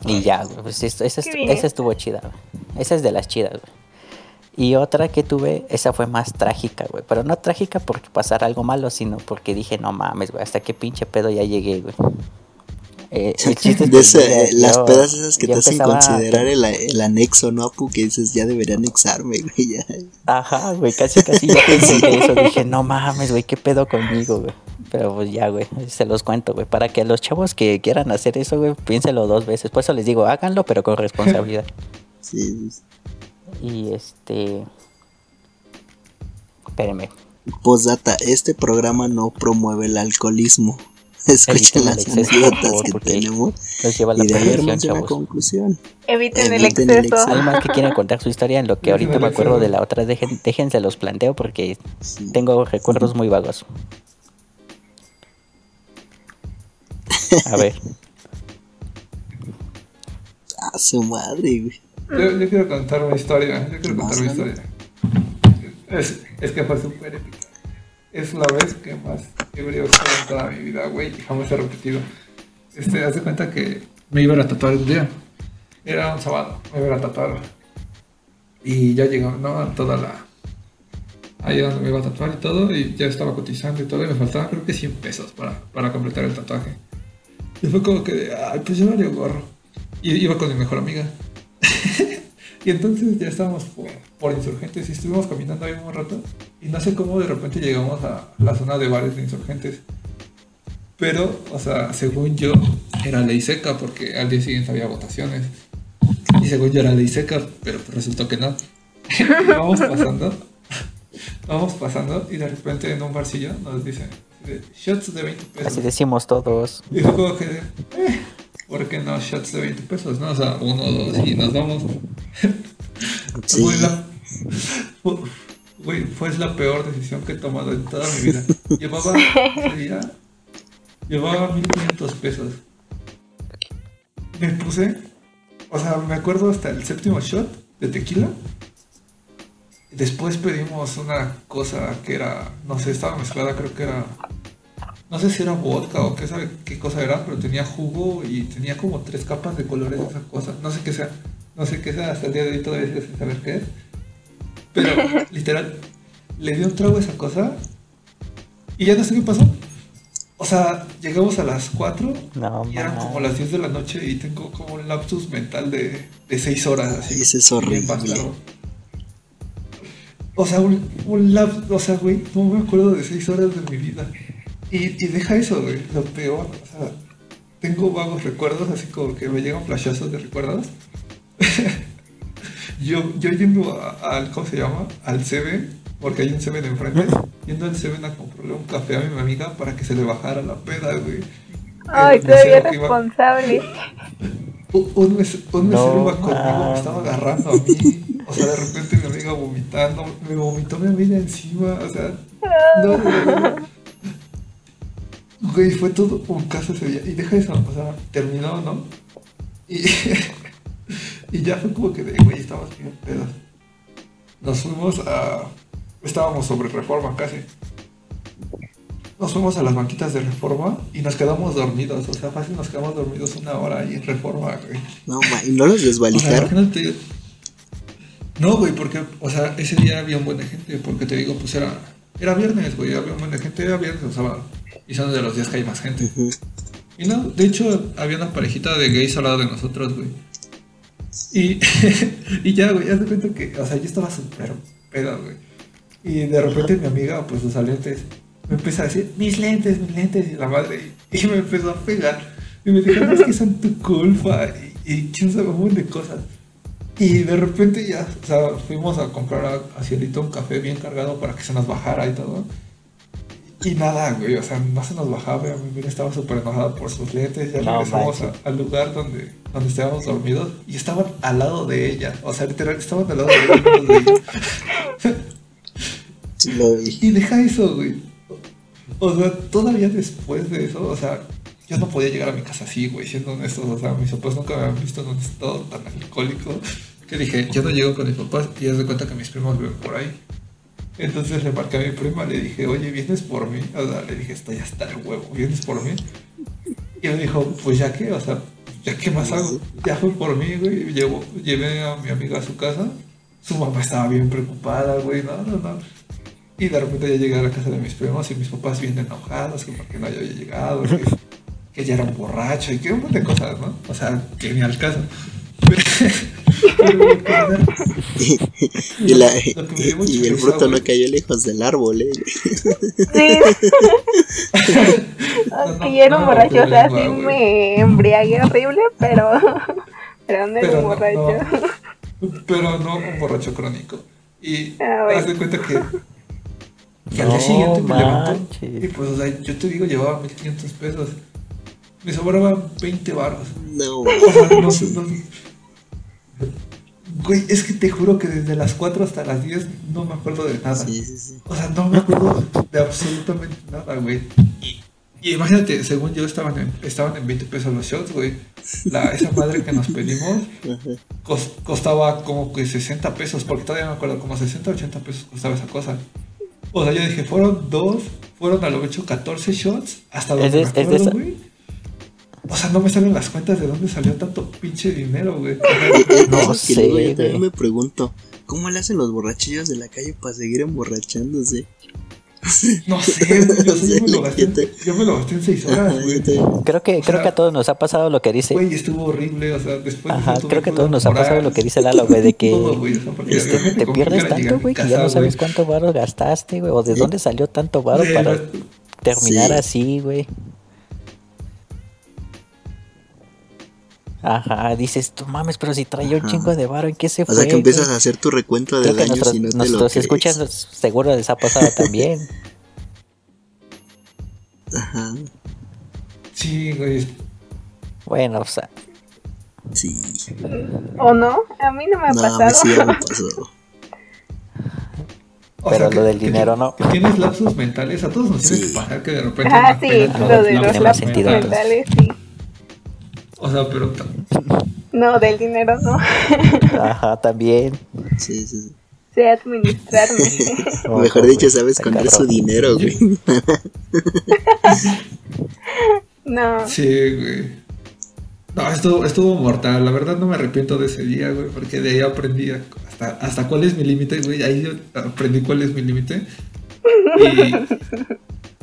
y ya, güey, pues esto- esa, estu- esa estuvo chida, güey. Esa es de las chidas, güey. Y otra que tuve, esa fue más trágica, güey. Pero no trágica porque pasara algo malo, sino porque dije, no mames, güey, hasta qué pinche pedo ya llegué, güey. Eh, el chiste es De que ese- yo- eh, las yo- pedas esas que te hacen considerar el, el anexo, ¿no, Apu? Que dices, ya debería anexarme, güey. Ya. Ajá, güey, casi casi yo pensé en eso. Dije, no mames, güey, qué pedo conmigo, güey. Pero pues ya, güey, se los cuento, güey. Para que los chavos que quieran hacer eso, güey, piénselo dos veces. Por eso les digo, háganlo, pero con responsabilidad. Sí, sí. Y este. Espérenme. Postdata, este programa no promueve el alcoholismo. Escuchen Eviten las exceso, anécdotas que tenemos Los lleva a la y de ahí armamos una conclusión. Eviten el Eviten el exceso. exceso. ¿Alguien más que quiera contar su historia? En lo que ahorita me acuerdo de la otra, dejen, déjense los planteo porque Sí. tengo recuerdos muy vagos. A ver, A su madre, güey. Yo, yo quiero contar una historia. Yo quiero contar una historia. Es, es que fue súper épica. Es la vez que más ebrio he en toda mi vida, güey. Y jamás he repetido. Este, haz de cuenta que me iba a tatuar un día. Era un sábado. Me iba a tatuar. Y ya llegó, ¿no? Toda la. Ahí donde me iba a tatuar y todo. Y ya estaba cotizando y todo. Y me faltaban creo que 100 pesos para, para completar el tatuaje. Y fue como que, ay, pues yo valió gorro. Y iba con mi mejor amiga. y entonces ya estábamos por, por insurgentes y estuvimos caminando ahí un rato. Y no sé cómo de repente llegamos a la zona de bares de insurgentes. Pero, o sea, según yo, era ley seca porque al día siguiente había votaciones. Y según yo era ley seca, pero pues resultó que no. Vamos pasando, vamos pasando y de repente en un barcillo nos dicen, shots de 20 pesos. así decimos todos. Y fue como que, eh, ¿por qué no shots de 20 pesos? No, o sea, uno dos y nos vamos. Sí. La, fue, güey, fue la peor decisión que he tomado en toda mi vida. Llevaba, día, llevaba 1500 pesos. Me puse, o sea, me acuerdo hasta el séptimo shot de tequila. Después pedimos una cosa que era, no sé, estaba mezclada, creo que era no sé si era vodka o qué sabe qué cosa era, pero tenía jugo y tenía como tres capas de colores de esa cosa. No sé qué sea. No sé qué sea, hasta el día de hoy todavía sin saber qué es. Pero literal, le di un trago a esa cosa y ya no sé qué pasó. O sea, llegamos a las 4 No, y eran man. como las 10 de la noche y tengo como un lapsus mental de, de 6 horas así. Ese es horrible. O sea, un, un lapsus, o sea, güey, no me acuerdo de 6 horas de mi vida. Y, y deja eso, güey, lo peor, o sea, tengo vagos recuerdos, así como que me llegan flashazos de recuerdos. yo, yo yendo al, ¿cómo se llama? Al Seven, porque hay un Seven enfrente, yendo al Seven a comprarle un café a mi amiga para que se le bajara la peda, güey. Ay, todavía iba- responsable. un, un mes- un mesero No iba conmigo, me estaba agarrando a mí. O sea, de repente mi amiga vomitando, me vomitó mi amiga encima, o sea, no, no, no, no. Güey, fue todo un caso ese día. Y deja eso, o sea, terminó, ¿no? Y, y ya fue como que, de, güey, estábamos bien pedos. Nos fuimos a. Estábamos sobre reforma casi. Nos fuimos a las banquitas de reforma y nos quedamos dormidos. O sea, fácil nos quedamos dormidos una hora ahí en reforma, güey. No, ma, y no los O sea, desvalijaron. No, güey, porque, o sea, ese día había un buen de gente, porque te digo, pues era, era viernes, güey, había un buen de gente, era viernes o sábado. Y son de los días que hay más gente. Y no, de hecho, había una parejita de gays al lado de nosotros, güey. Y, y ya, güey, ya te cuenta que, o sea, yo estaba súper pedo, güey. Y de repente mi amiga, pues sus lentes, me empieza a decir, mis lentes, mis lentes, y la madre, y, me empezó a pegar. Y me dijo, no, es que son tu culpa, y, y quién un montón de cosas. Y de repente ya, o sea, fuimos a comprar a, a Cielito un café bien cargado para que se nos bajara y todo. Y nada, güey, o sea, no se nos bajaba, mi amiga estaba súper enojada por sus lentes, ya No regresamos a- al lugar donde, donde estábamos dormidos y estaban al lado de ella, o sea, literal, estaban al lado de ella. al lado de ella. Sí, lo vi. Y deja eso, güey. O sea, todavía después de eso, o sea, yo no podía llegar a mi casa así, güey, siendo honestos. O sea, mis papás nunca me habían visto en un estado tan alcohólico que dije, yo no llego con mis papás y haz de cuenta que mis primos viven por ahí. Entonces le marqué a mi prima, le dije, oye, ¿vienes por mí? O sea, le dije, estoy hasta el huevo, ¿vienes por mí? Y me dijo, pues ya que, o sea, ya qué más hago. Ya fue por mí, güey. Llevo, llevé a mi amiga a su casa. Su mamá estaba bien preocupada, güey. No, no, no. Y de repente ya llegué a la casa de mis primos y mis papás bien enojados, que porque no había llegado. que- que ya era un borracho y que un montón de cosas, ¿no? O sea, que ni al caso. y, la, y, el fruto no cayó lejos del árbol, ¿eh? Sí. Aunque yo era un borracho, o sea, sí me embriagué horrible, pero, pero no era un borracho. pero no un borracho crónico. Y ah, haz de cuenta que, que al día siguiente me levantó. Y pues, o sea, yo te digo, llevaba 1500 pesos. Me sobraban 20 barros. No. O sea, no, no, Güey, es que te juro que desde las 4 hasta las 10 no me acuerdo de nada. Sí, sí, sí. O sea, no me acuerdo de absolutamente nada, güey. Y, imagínate, según yo estaban en, estaban en 20 pesos los shots, güey. La, esa madre que nos pedimos costaba como que 60 pesos, porque todavía me acuerdo, como 60, 80 pesos costaba esa cosa. O sea, yo dije, fueron dos, fueron a lo hecho 14 shots, hasta donde me acuerdo, güey o sea, no me salen las cuentas de dónde salió tanto pinche dinero, güey. no sé, yo me pregunto, ¿cómo le hacen los borrachillos de la calle para seguir emborrachándose? No sé, yo, yo, me lo gasté, yo me lo gasté en seis horas, güey. Creo que, creo que a todos nos ha pasado lo que dice. Güey, estuvo horrible, o sea, después. Ajá, creo que a todos nos ha pasado lo que dice Lalo, güey, de que todo, este, te pierdes tanto, güey, que ya no sabes cuánto barro gastaste, güey, o de dónde salió tanto barro para terminar así, güey. Ajá, dices, tú mames, pero si traía un chingo de varo, ¿en qué se fue? O sea, que empiezas a hacer tu recuento de daños nuestros, y no te Nuestros escuchas seguro les ha pasado también. Ajá. Sí, güey. Bueno, o sea. Sí. ¿O no? A mí no me ha no, pasado. A mí sí me pasó. Pero lo del dinero no. Tienes lapsos mentales, a todos nos sí. tiene que pasar que de repente. Ah, sí, lo de los lapsos mentales, sí. O sea, pero. No, del dinero no. Ajá, también. Sí, sí, sí. Sé administrarme. Mejor dicho, sabes contar su dinero, güey. no. Sí, güey. No, estuvo, estuvo mortal. La verdad no me arrepiento de ese día, güey, porque de ahí aprendí hasta, hasta cuál es mi límite, güey. Ahí yo aprendí cuál es mi límite.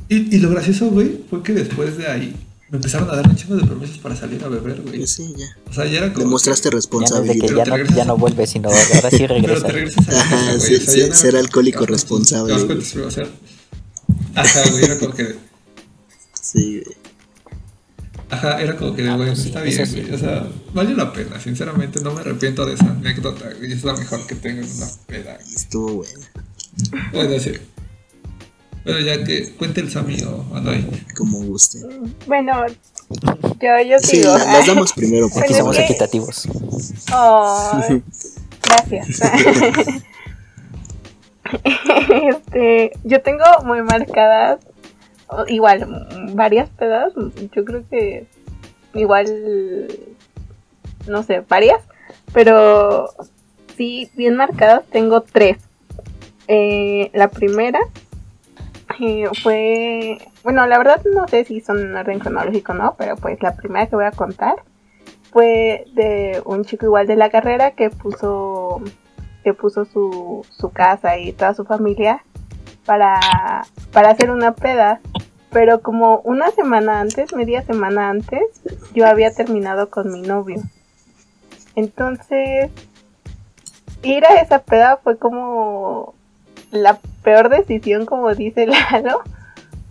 Y, y, y, lo gracioso, güey, fue que después de ahí me empezaron a dar un chingo de permisos para salir a beber, güey. Sí, ya. O sea, ya era como. Demostraste responsabilidad. Ya, no, ya no vuelves, sino ahora sí regresas. Pero te regresas a Ajá, casa, sí, o sea, sí, ser alcohólico responsable. Te das cuenta, o sea. Ajá, güey, era como que. Sí, güey. Ajá, era como que, Ah, güey, pues sí, está bien, sí. güey. O sea, valió la pena, sinceramente, no me arrepiento de esa anécdota, güey. Es la mejor que tengo en una peda. güey. Estuvo bueno. Bueno, sí. Pero ya que cuente el Sammy o Anoy. Como guste. Bueno, yo, yo Sí, sigo. las damos primero porque Bueno, somos es que- equitativos. Oh, gracias. este, yo tengo muy marcadas, igual, varias pedas. Yo creo que igual, no sé, varias, pero sí, bien marcadas tengo tres. Eh, la primera eh, fue, bueno, la verdad no sé si son en orden cronológico o no, pero pues la primera que voy a contar fue de un chico igual de la carrera que puso que puso su, su casa y toda su familia para, para hacer una peda. Pero como una semana antes, media semana antes, yo había terminado con mi novio. Entonces, ir a esa peda fue como la peor decisión, como dice Lalo,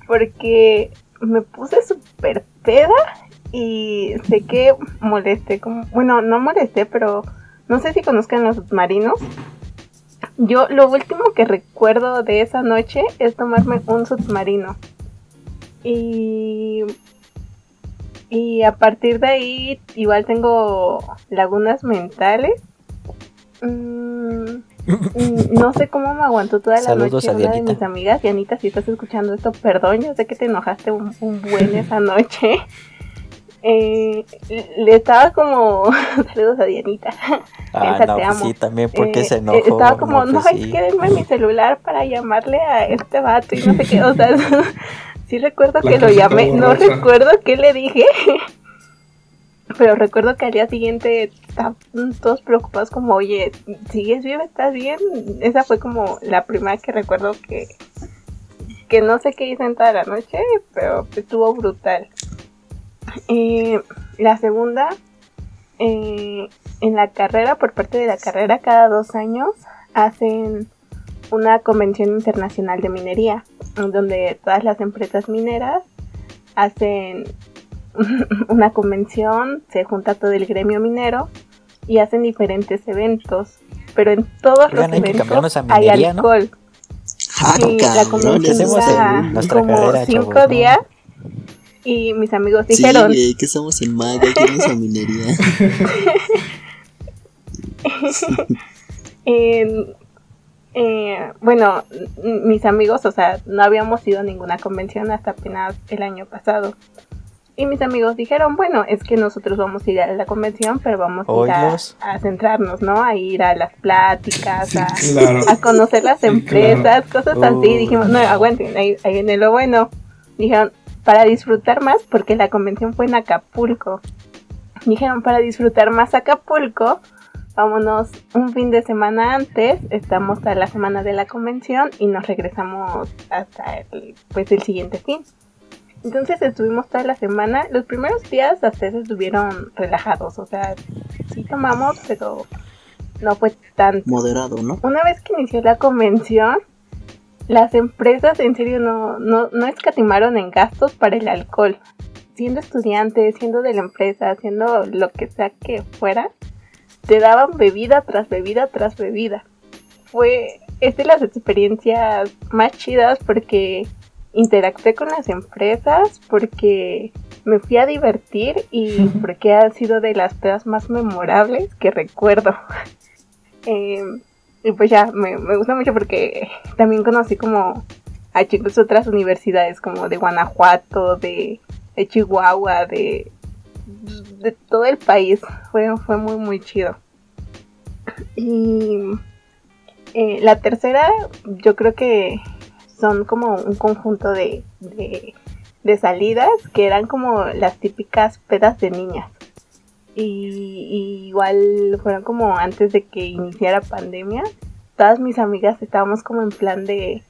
porque me puse súper peda y sé que molesté, como, bueno, no molesté, pero no sé si conozcan los submarinos. Yo lo último que recuerdo de esa noche es tomarme un submarino. Y, y a partir de ahí igual tengo lagunas mentales. Mm, no sé cómo me aguantó toda la Saludos noche a una de Dianita. mis amigas. Dianita, si estás escuchando esto, perdón, yo sé que te enojaste un, un buen esa noche. Eh, le estaba como... Saludos a Dianita. Ah, Esa no, te pues amo. sí, también porque Eh, se eh, enojó. Estaba como, no, pues es sí. que denme mi celular para llamarle a este vato y no sé qué. O sea, sí recuerdo La que lo llamé. No recuerdo qué le dije. Pero recuerdo que al día siguiente estaban todos preocupados como, oye, ¿sigues viva? ¿Estás bien? Esa fue como la primera que recuerdo que, que no sé qué hice en toda la noche, pero estuvo brutal. Eh, la segunda, eh, en la carrera, por parte de la carrera, cada dos años hacen una convención internacional de minería, donde todas las empresas mineras hacen una convención, se junta todo el gremio minero y hacen diferentes eventos, pero en todos Oigan, los eventos hay alcohol. Ah, Y la cabrón, convención dura como carrera, cinco chavos, ¿no? días y mis amigos Sí, dijeron, güey, que estamos en Maga, que no es a minería. en- eh, bueno, mis amigos, o sea, no habíamos ido a ninguna convención hasta apenas el año pasado. Y mis amigos dijeron, bueno, es que nosotros vamos a ir a la convención, pero vamos a ir a, centrarnos, ¿no? A ir a las pláticas, Sí, a, claro. a conocer las Sí, empresas, cosas así. Uy, Dijimos, no, aguanten, ahí, ahí viene lo bueno. Dijeron, para disfrutar más, porque la convención fue en Acapulco. Dijeron, para disfrutar más Acapulco, vámonos un fin de semana antes, estamos a la semana de la convención y nos regresamos hasta el, pues, el siguiente fin. Entonces estuvimos toda la semana, los primeros días hasta eso estuvieron relajados, o sea, sí tomamos, pero no fue tan Moderado, ¿no? una vez que inició la convención, las empresas en serio no, no, no escatimaron en gastos para el alcohol. Siendo estudiante, siendo de la empresa, siendo lo que sea que fuera, te daban bebida tras bebida tras bebida. Fue, es de las experiencias más chidas porque interactué con las empresas, porque me fui a divertir y porque ha sido de las pedas más memorables que recuerdo. Eh, y pues ya, me, me gusta mucho porque también conocí como a chicos de otras universidades, como de Guanajuato, de, de Chihuahua, de, de todo el país. Fue, fue muy, muy chido. Y eh, la tercera, yo creo que son como un conjunto de, de, de salidas que eran como las típicas pedas de niñas. Y, y igual fueron como antes de que iniciara pandemia. Todas mis amigas estábamos como en plan de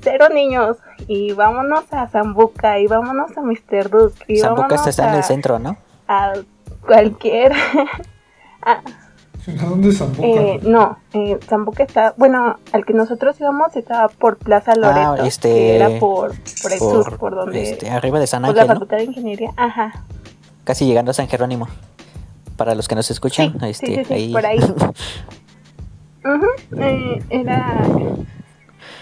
cero niños y vámonos a Zambuca y vámonos a Mr. Dusk y Zambuca está en el centro, ¿no? a cualquier... a- ¿A dónde es Zambuca? eh, no, eh, Zambuca está, bueno, al que nosotros íbamos estaba por Plaza Loreto, Ah, este, que era por, por el sur, Por, por donde, este, arriba de San por la Ángel, ¿no? Facultad de Ingeniería, ajá, Casi llegando a San Jerónimo. Para los que nos escuchan, Sí, este, sí, sí, sí, ahí. por ahí. Ujú, eh, era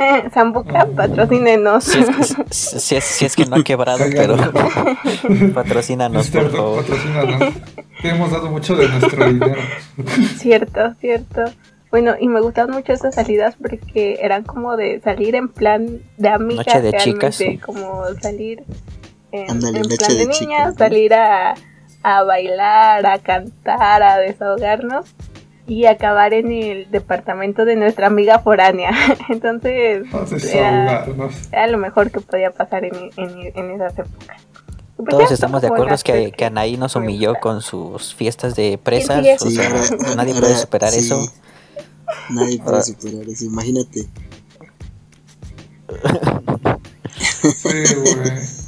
Zambuca, patrocínenos. si, es, si es, si es que no ha quebrado, pero patrocínanos, por favor. patrocínanos. Te hemos dado mucho de nuestro dinero. cierto, cierto. Bueno, y me gustaban mucho esas salidas porque eran como de salir en plan de amigas, Noche de realmente, chicas. como salir en, Ándale, en noche plan de, niñas, ¿no? salir a, a bailar, a cantar, a desahogarnos y acabar en el departamento de nuestra amiga foránea. Entonces, A era, lo mejor que podía pasar en, en, en esas épocas. Pues Todos estamos de acuerdo que, que Anaí nos me humilló gustaron. con sus fiestas de presas. Sí, o Sí, sea, ahora- nadie puede superar sí, eso. Nadie puede Ah. superar eso. Imagínate. Sí, güey.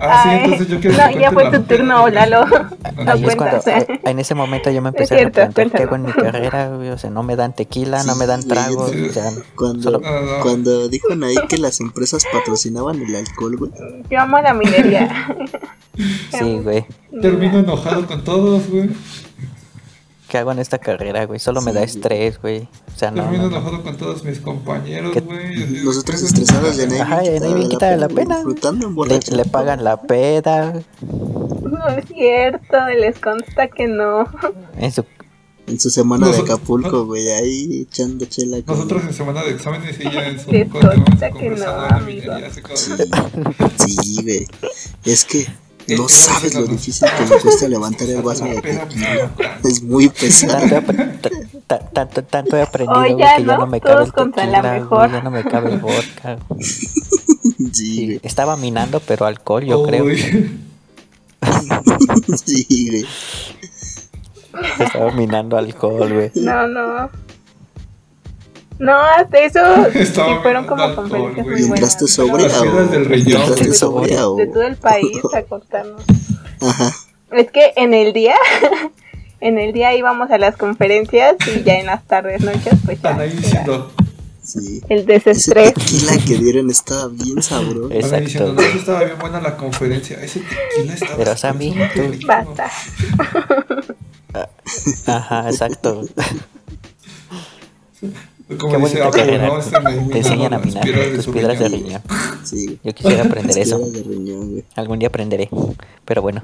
Ah, sí, entonces yo quiero no, que ya fue tu turno, Lalo. No Ahí es cuando, eh, en ese momento yo me empecé cierto, a replantear qué hago en mi carrera, güey, o sea, no me dan tequila, no Sí, me dan güey, tragos, sí. o sea, Cuando, Solo- Ah, no. cuando dijo ahí que las empresas patrocinaban el alcohol, güey. Yo amo la minería. sí, güey, Termino enojado con todos, güey. ¿Qué hago en esta carrera, güey? Solo me da Sí. estrés, güey, o sea, no, Termino no, no. enojado con todos mis compañeros, ¿Qué? güey. Nosotros ¿qué estresados de nadie. Ajá, y nadie bien quita la pena. Disfrutando en Le, borracho. le pagan la peda, No es cierto, les consta que no. en su En su semana de Nosotros- Acapulco, güey. Ahí echando chela. con- Nosotros en semana de exámenes y ya en su consta que no, de amigo. minería, Sí, sí, güey. Es que no sabes lo difícil que me cuesta levantar el vaso de tequila. Es muy pesado. Tanto he, tanto, aprendido, Oh, que ya no, me todos cabe el tequila, ya no me cabe el vodka. Sí, estaba minando, pero alcohol, yo creo. Sí, güey. Estaba minando alcohol, güey. No, no. No, hasta eso sí Estaba fueron como conferencias muy ¿Y buenas. entraste Las o.? piedras del riñón. ¿Entraste Sí? De todo el país a contarnos. Ajá. Es que en el día, en el día íbamos a las conferencias y ya en las tardes, noches, pues ya. Están ahí era diciendo, Sí. El Ese desestrés. tequila que dieron estaba bien sabroso. Ahí diciendo, Exacto. no, eso estaba bien buena la conferencia. Ese tequila estaba Pero, Sammy, tú- rico". Basta. Ajá, exacto. Como Qué dice que ¿no? Este te elimina enseñan a minar tus piedras de riñón. riñón. Sí. Yo quisiera aprender eso. Piedras de riñón, güey. Algún día aprenderé. Pero bueno.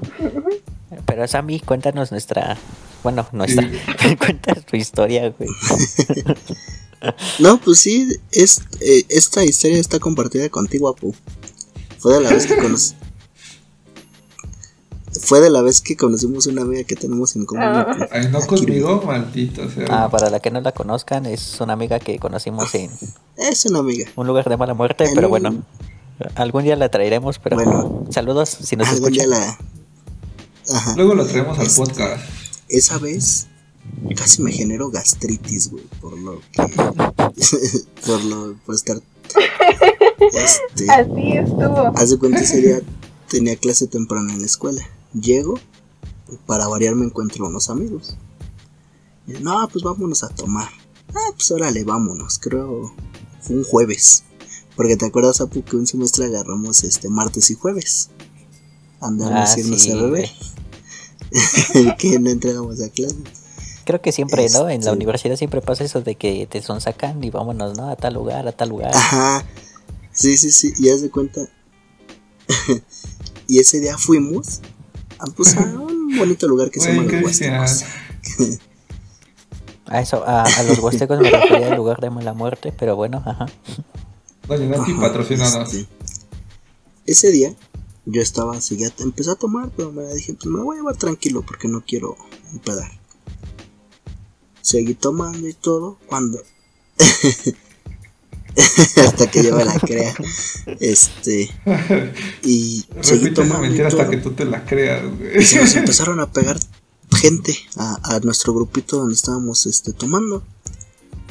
Pero Sammy, cuéntanos nuestra. Bueno, nuestra. Cuéntanos tu historia, güey. No, pues sí, es, eh, esta historia está compartida contigo, Apu. Fue de la vez que conocí. Fue de la vez que conocimos una amiga que tenemos en común. Ah. Ay, no conmigo, maldito sea. Ah, para la que no la conozcan, es una amiga que conocimos en Es una amiga. un lugar de mala muerte, En pero un- bueno. Algún día la traeremos, pero Bueno. saludos si nos Algún día escuchan. la. Ajá. Luego lo traemos al podcast. Esa vez casi me generó gastritis, güey, por lo que. por lo. por estar. Este. Así estuvo. Haz de cuenta ese día tenía clase temprano en la escuela. Llego, para variar me encuentro unos amigos. Y, no, pues vámonos a tomar. Ah, pues órale, vámonos. Creo fue un jueves. Porque te acuerdas, Apu, que un semestre agarramos este martes y jueves. Andamos Ah, irnos sí, a beber. que no entregamos a clase. Creo que siempre, ¿no? En la Este- universidad siempre pasa eso de que te son sacan y vámonos, ¿no? A tal lugar, a tal lugar. Ajá. Sí, sí, sí. Y haz de cuenta. y ese día fuimos pues, a un bonito lugar que se llama Los. Huastecos. A eso, a, a los huastecos me refería al lugar de mala muerte, pero bueno, ajá. Doña Nati, este, ese día yo estaba, seguía, empecé a tomar, pero me dije, pues me la voy a llevar tranquilo porque no quiero empedar. Seguí tomando y todo, cuando... Hasta que yo me la crea. Este... Y seguí tomando mentira hasta que tú te la creas, Y se nos empezaron a pegar gente a, a nuestro grupito donde estábamos este, tomando.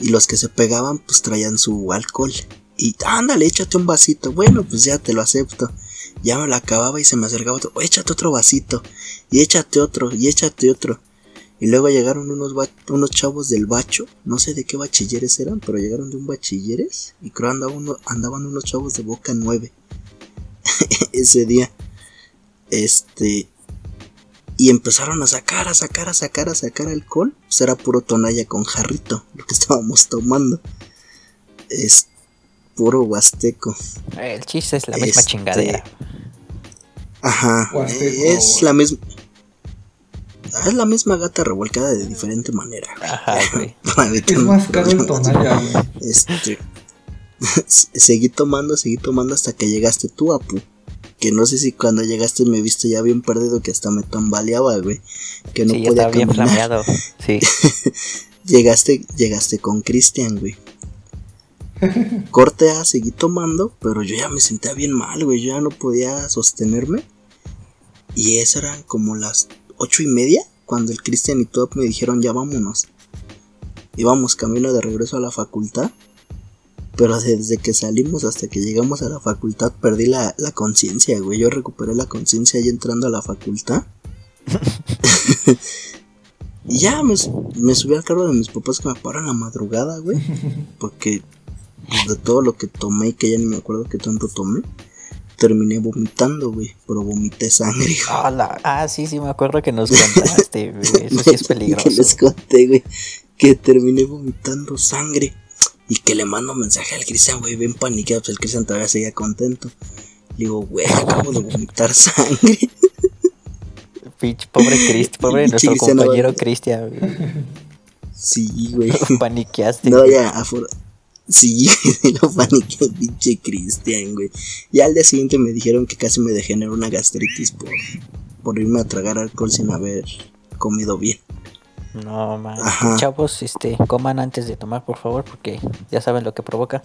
Y los que se pegaban, pues traían su alcohol. Y ándale, échate un vasito. Bueno, pues ya te lo acepto. Ya me lo acababa y se me acercaba otro. Échate otro vasito. Y échate otro. Y échate otro. Y luego llegaron unos, unos chavos del bacho. No sé de qué bachilleres eran, pero llegaron de un bachilleres. Y creo andaban, uno- andaban unos chavos de boca 9. Ese día. Este. Y empezaron a sacar, a sacar, a sacar, a sacar alcohol. Pues era puro tonalla con jarrito, lo que estábamos tomando. Es puro huasteco. El chiste es la misma Este, chingadera. Ajá. Huasteco. Es la misma. Es la misma gata revolcada de diferente manera. Ajá, güey. Es más caro el tonalla, güey. Este. seguí tomando, seguí tomando hasta que llegaste tú, Apu. Que no sé si cuando llegaste me viste ya bien perdido que hasta me tambaleaba, güey. Que no sí, ya podía estaba bien caminar. flameado. Sí. Llegaste, llegaste con Cristian, güey. Corte A, seguí tomando, pero yo ya me sentía bien mal, güey. Yo ya no podía sostenerme. Y eso eran como las ocho y media, cuando el Cristian y todo me dijeron ya vámonos. Íbamos camino de regreso a la facultad. Pero desde que salimos hasta que llegamos a la facultad perdí la, la conciencia, güey. Yo recuperé la conciencia ya entrando a la facultad. y ya me, su- me subí al carro de mis papás que me paran la madrugada, güey. Porque pues, de todo lo que tomé y que ya ni me acuerdo que tanto tomé, terminé vomitando, güey. Pero vomité sangre. Ah, la- ah, sí, sí, me acuerdo que nos contaste, güey. Eso sí es que peligroso. les conté, güey, que terminé vomitando sangre. Y que le mando mensaje al Cristian, güey, bien paniqueado. Pues el Cristian todavía seguía contento. Le digo, güey, acabo de vomitar sangre. Pinche pobre Cristian, pobre nuestro compañero no. Cristian, güey. Sí, güey. Paniqueaste. No, ya, afuera. Sí, lo paniqué, pinche Cristian, güey. Ya al día siguiente me dijeron que casi me degeneró una gastritis por, por irme a tragar alcohol sin haber comido bien. No, man. Ajá. Chavos, este, coman antes de tomar, por favor, porque ya saben lo que provoca.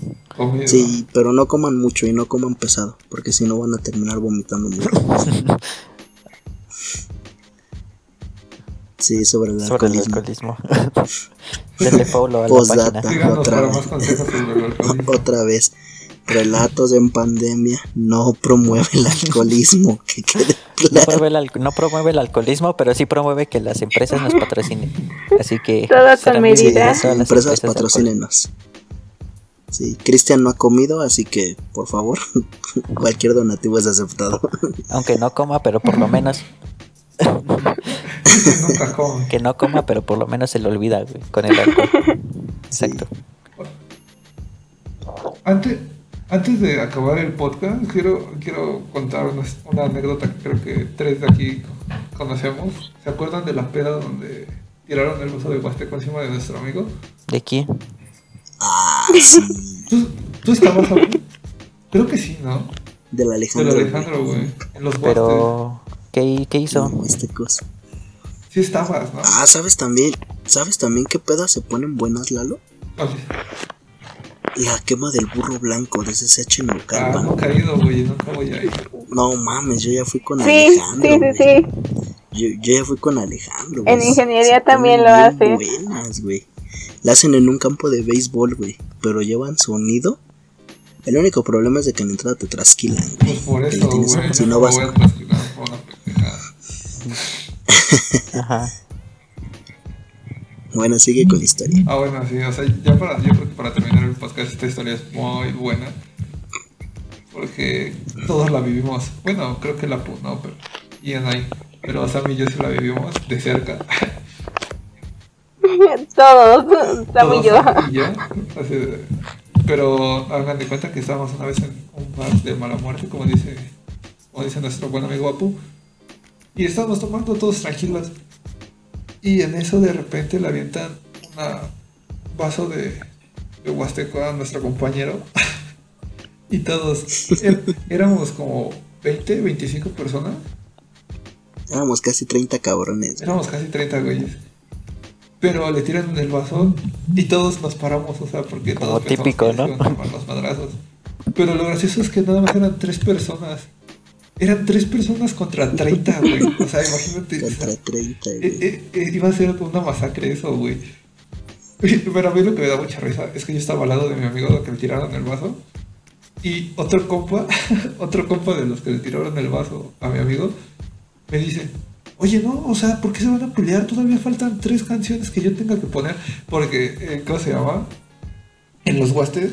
Sí, pero no coman mucho y no coman pesado, porque si no van a terminar vomitando mucho. Sí, sobre el Sobre el alcoholismo. alcoholismo. Denle follow a la Postdata. página. Otra vez. alcoholismo. Otra vez. Relatos en pandemia no promueve el alcoholismo. Que quede No claro. promueve, el, al- no promueve el alcoholismo, pero sí promueve que las empresas nos patrocinen. Así que Todo con medida. todas las Empresas patrocínenos. Sí, Cristian no ha comido, así que por favor, cualquier donativo es aceptado. Aunque no coma, pero por lo menos Nunca que no coma, pero por lo menos se le olvida güey, con el alcohol. Exacto. Antes, antes de acabar el podcast, quiero, quiero contar una, una anécdota que creo que tres de aquí conocemos. ¿Se acuerdan de la peda donde tiraron el vaso de Huasteco encima de nuestro amigo? ¿De quién? Ah, sí, ¿Tú, tú estabas ahí? Creo que sí, ¿no? del Del Alejandro. Alejandro, güey. En los. Pero ¿qué, qué hizo? No, este cosa. Sí estabas, ¿no? Ah, ¿sabes también? ¿Sabes también qué pedas se ponen buenas, Lalo? Oye, La quema del burro blanco de SSH ah, Naucalpan. nunca he ido, güey. Nunca voy a ir. No mames, yo ya fui con Sí, Alejandro. sí, sí, sí. Yo, yo ya fui con Alejandro. En ingeniería Se también lo bien hace. buenas, güey. La hacen en un campo de béisbol, güey. Pero llevan sonido. El único problema es de que en la entrada te trasquilan, güey. Pues por eso, güey. Si no me vas. a Ajá. Bueno, sigue con la historia. Ah, bueno, sí, o sea, ya para, yo creo que para terminar el podcast, esta historia es muy buena. Porque todos la vivimos. Bueno, creo que la Pu, no, pero. Y Anay. Pero Sam y yo sí la vivimos de cerca. Todos, Sam y Todos yo. Sam y yo, así de- pero hagan de cuenta que estábamos una vez en un bar de mala muerte, como dice, como dice nuestro buen amigo Apu. Y estábamos tomando todos tranquilos. Y en eso de repente le avientan un vaso de, de Huasteco a nuestro compañero. y todos, er- éramos como 20, 25 personas. Éramos casi 30 cabrones. Éramos casi 30 güeyes. Pero le tiran el vaso y todos nos paramos, o sea, porque Como todos típico, ¿no? los madrazos. Pero lo gracioso es que nada más eran tres personas. Eran tres personas contra 30, güey. O sea, imagínate. Contra 30, eh, güey. eh, eh, iba a ser una masacre eso, güey. Pero a mí lo que me da mucha risa es que yo estaba al lado de mi amigo que le tiraron el vaso. Y otro compa, otro compa de los que le tiraron el vaso a mi amigo, me dice, oye, no, o sea, ¿por qué se van a pelear? Todavía faltan tres canciones que yo tenga que poner. Porque, eh, ¿cómo se llama? En los huastes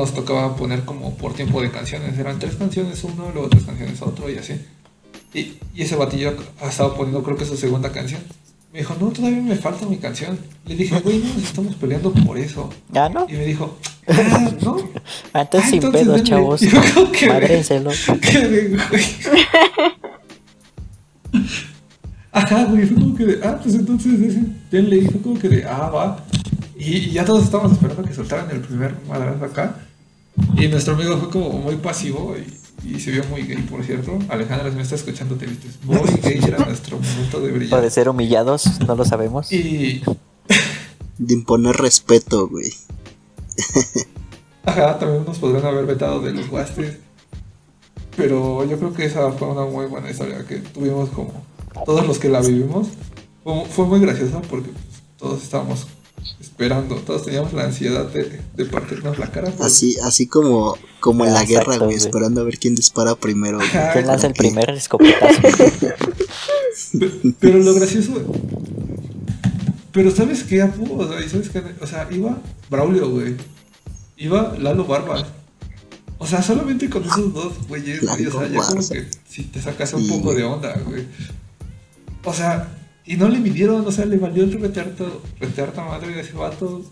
nos tocaba poner como por tiempo de canciones. Eran tres canciones uno, luego tres canciones otro y así. Y, y ese batillo ha estado poniendo creo que su segunda canción. Me dijo, no, todavía me falta mi canción. Le dije, güey, no nos estamos peleando por eso. ¿Ya no? Y me dijo, ah, ¿no? Antes Ah, sin entonces denle. chavos. Yo creo que- Mádrenselo. ¿Qué de, güey? Ajá, güey, fue como que de, ah, pues entonces denle, y fue como que de, ah, va. Y, y ya todos estábamos esperando que soltaran el primer madrazo acá. Y nuestro amigo fue como muy pasivo y, y se vio muy gay, por cierto. Alejandra, si me está escuchando, te viste muy gay, era nuestro momento de brillar. ser humillados, no lo sabemos. Y, De imponer respeto, güey. Ajá, también nos podrían haber vetado de los huastes. Pero yo creo que esa fue una muy buena historia que tuvimos como todos los que la vivimos. Fue, fue muy graciosa porque pues, todos estábamos esperando, todos teníamos la ansiedad de, de partirnos la cara. Así, así como, como en la Ah, guerra, güey, güey. esperando a ver quién dispara primero. güey. Ajá, ¿Quién lanza el primer escopetazo? Pe- Pero lo gracioso. Pero ¿sabes qué, Apu? O sea, ¿y ¿sabes qué? O sea, iba Braulio, güey. Iba Lalo Barbas. O sea, solamente con esos dos güeyes, güey. O sea, ya como que si te sacas un poco de onda, güey. O sea, y no le midieron, o sea, le valió el retearta madre de ese vato.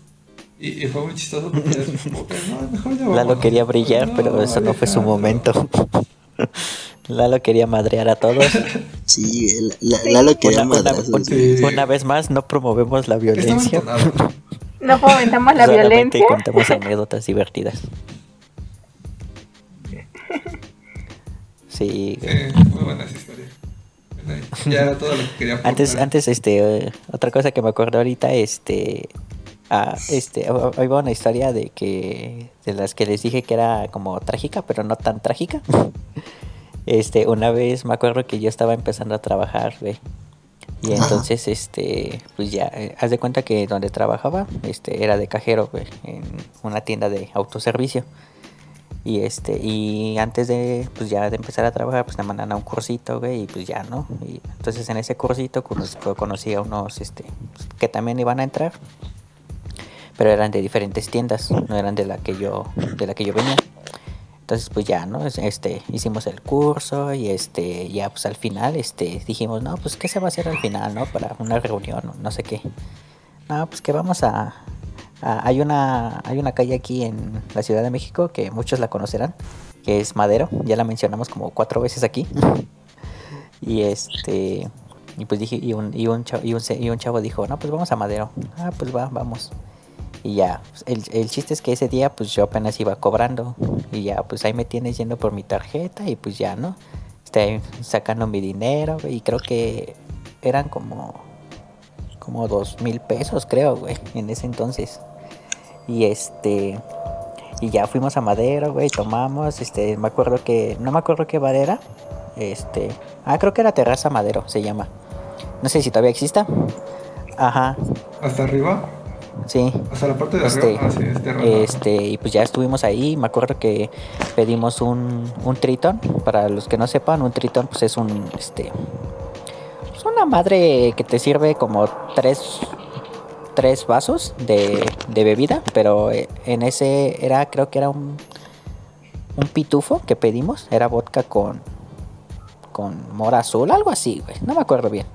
Y, y fue muy chistoso porque ya es como que, no, mejor ya Lalo quería brillar, No, pero eso no fue su momento. Lalo quería madrear a todos. Sí, el- la- Lalo quería Una, una-. Sí. una vez más, no promovemos la violencia. No fomentamos la Solamente violencia. contamos anécdotas divertidas. Sí. Sí, muy buenas historias. Ya era todo lo que quería Antes, antes, este, eh, otra cosa que me acuerdo ahorita, este, ah, este, ah, ahí va una historia de que, de las que les dije que era como trágica, pero no tan trágica. Este, una vez me acuerdo que yo estaba empezando a trabajar, güey. Y Ajá. entonces, este, pues ya, eh, haz de cuenta que donde trabajaba, este, era de cajero, güey, en una tienda de autoservicio. Y este, y antes de, pues ya de empezar a trabajar, pues me mandan a un cursito, güey, y pues ya, ¿no? Y entonces en ese cursito conocí, conocí a unos, este, que también iban a entrar, pero eran de diferentes tiendas, no eran de la que yo, de la que yo venía. Entonces pues ya, ¿no? Este, hicimos el curso y este, ya pues al final, este, dijimos, no, pues qué se va a hacer al final, ¿no? Para una reunión, no sé qué. No, pues que vamos a, hay una hay una calle aquí en la Ciudad de México que muchos la conocerán, que es Madero, ya la mencionamos como cuatro veces aquí. y este y pues dije y un y un chavo, y un, chavo dijo, "No, pues vamos a Madero." Ah, pues va, vamos. Y ya, el, el, chiste es que ese día pues yo apenas iba cobrando y ya pues ahí me tienes yendo por mi tarjeta y pues ya, ¿no? Estoy sacando mi dinero y creo que eran como como dos mil pesos creo, güey, en ese entonces. Y este y ya fuimos a Madero, güey, tomamos, este, me acuerdo que no me acuerdo qué bar era. Este, ah, creo que era Terraza Madero se llama. No sé si todavía exista. Ajá. ¿Hasta arriba? Sí. Hasta la parte de este, arriba. Ah, sí, este, este, y pues ya estuvimos ahí. Me acuerdo que pedimos un, un tritón. Para los que no sepan, un tritón pues es un, este, pues una madre que te sirve como tres, tres vasos de, de bebida. Pero eh, en ese era, creo que era un, un pitufo que pedimos. Era vodka con, con mora azul, algo así, güey. No me acuerdo bien.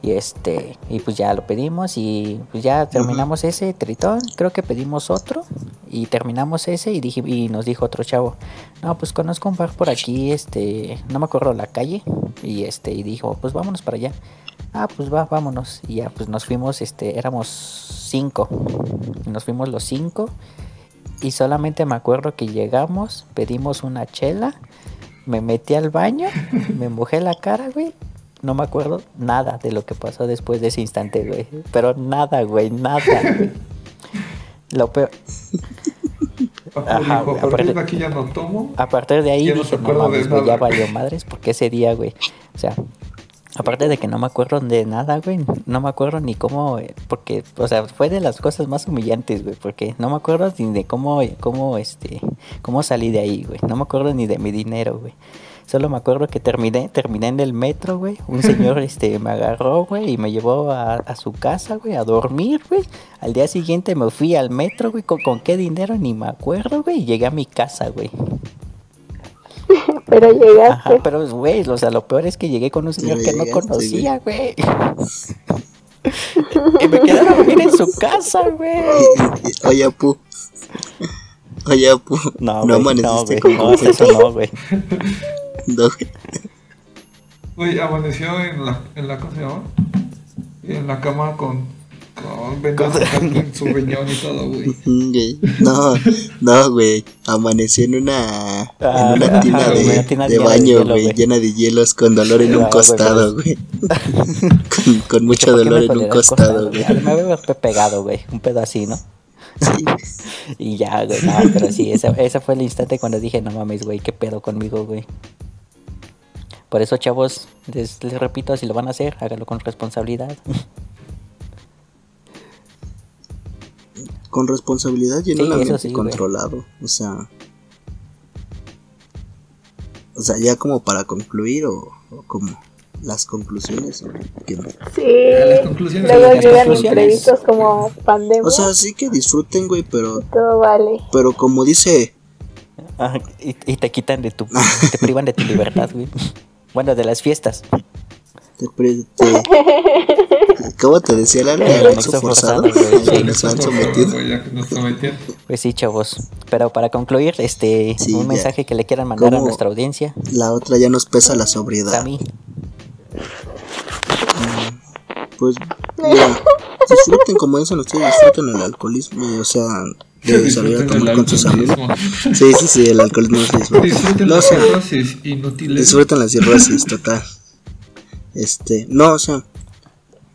Y este, y pues ya lo pedimos y pues ya terminamos ese tritón, creo que pedimos otro y terminamos ese y dije y nos dijo otro chavo, "No, pues conozco un bar por aquí, este, no me acuerdo la calle." Y este y dijo, "Pues vámonos para allá." Ah, pues va, vámonos. Y ya pues nos fuimos, este, éramos cinco. Nos fuimos los cinco y solamente me acuerdo que llegamos, pedimos una chela, me metí al baño, me mojé la cara, güey, no me acuerdo nada de lo que pasó después de ese instante, güey. Pero nada, güey, nada. Güey. Lo peor. Ajá, a partir de aquí ya no tomo. A partir de ahí dije, no, no mames, güey, ya valió madres, porque ese día, güey. O sea, aparte de que no me acuerdo de nada, güey, no me acuerdo ni cómo, porque, o sea, fue de las cosas más humillantes, güey, porque no me acuerdo ni de cómo, cómo, este, cómo salí de ahí, güey. No me acuerdo ni de mi dinero, güey. Solo me acuerdo que terminé, terminé en el metro, güey. Un señor este, me agarró, güey, y me llevó a, a su casa, güey, a dormir, güey. Al día siguiente me fui al metro, güey, con, con qué dinero ni me acuerdo, güey, y llegué a mi casa, güey. Pero llegaste. Ajá, pero, güey, o sea, lo peor es que llegué con un señor que no conocía, güey. y me quedé a dormir en su casa, güey. Oye, Apu. Oye, Apu. No, no güey, no, güey, no, eso no, güey. No, Güey, amaneció en la, en la, ¿cómo se llama? En la cama con, con en su riñón y todo, güey. No, no, güey. Amaneció en una, Ah, en una tina ajá, de, una tina de baño, güey, llena de hielos con dolor en Ah, un güey, costado, güey. Con, con mucho ¿Por qué dolor en un costado, güey? Me había pegado, güey, un pedo así, ¿no? Sí. Y ya, güey, no, pero sí, ese, ese fue el instante cuando dije, no mames, güey, qué pedo conmigo, güey. Por eso, chavos, les, les repito, si lo van a hacer, háganlo con responsabilidad. Con responsabilidad y en Sí, un ambiente sí, güey. controlado. O sea. O sea, ya como para concluir o, o como las conclusiones. o qué no. Sí. las conclusiones. Luego Las llegan imprevistos como pandemia. O sea, sí que disfruten, güey, pero, todo vale. pero como dice, Ajá, y, y te quitan de tu, te privan de tu libertad, güey. Bueno, de las fiestas. te, pre- te- ¿cómo te decía la El el anexo forzado? Pues sí, chavos. Pero para concluir, este, Sí, un ya. mensaje que le quieran mandar a nuestra audiencia. La otra ya nos pesa la sobriedad. Sammy. Pues, mira, disfruten como dicen ustedes, disfruten el alcoholismo, y, o sea, de salir a tomar con sus amigos. Sí, sí, sí, el alcoholismo es disfruten. Disfruten No, las cirrosis inútiles. disfruten la cirrosis, total. Este, no, o sea,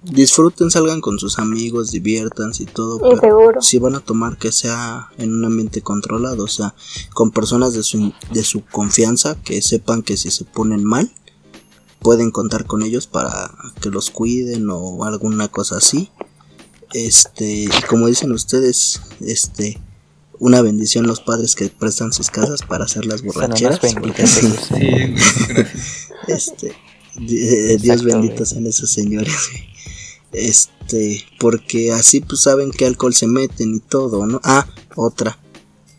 disfruten, salgan con sus amigos, diviértanse y todo, Y pero seguro. si van a tomar que sea en un ambiente controlado, o sea, con personas de su, de su confianza que sepan que si se ponen mal, pueden contar con ellos para que los cuiden o alguna cosa así. Este, y como dicen ustedes, este, una bendición los padres que prestan sus casas para hacer las borracheras. Sí, este, eh, Dios Exacto, bendito sean esos señores. Este, porque así pues saben qué alcohol se meten y todo, ¿no? Ah, otra.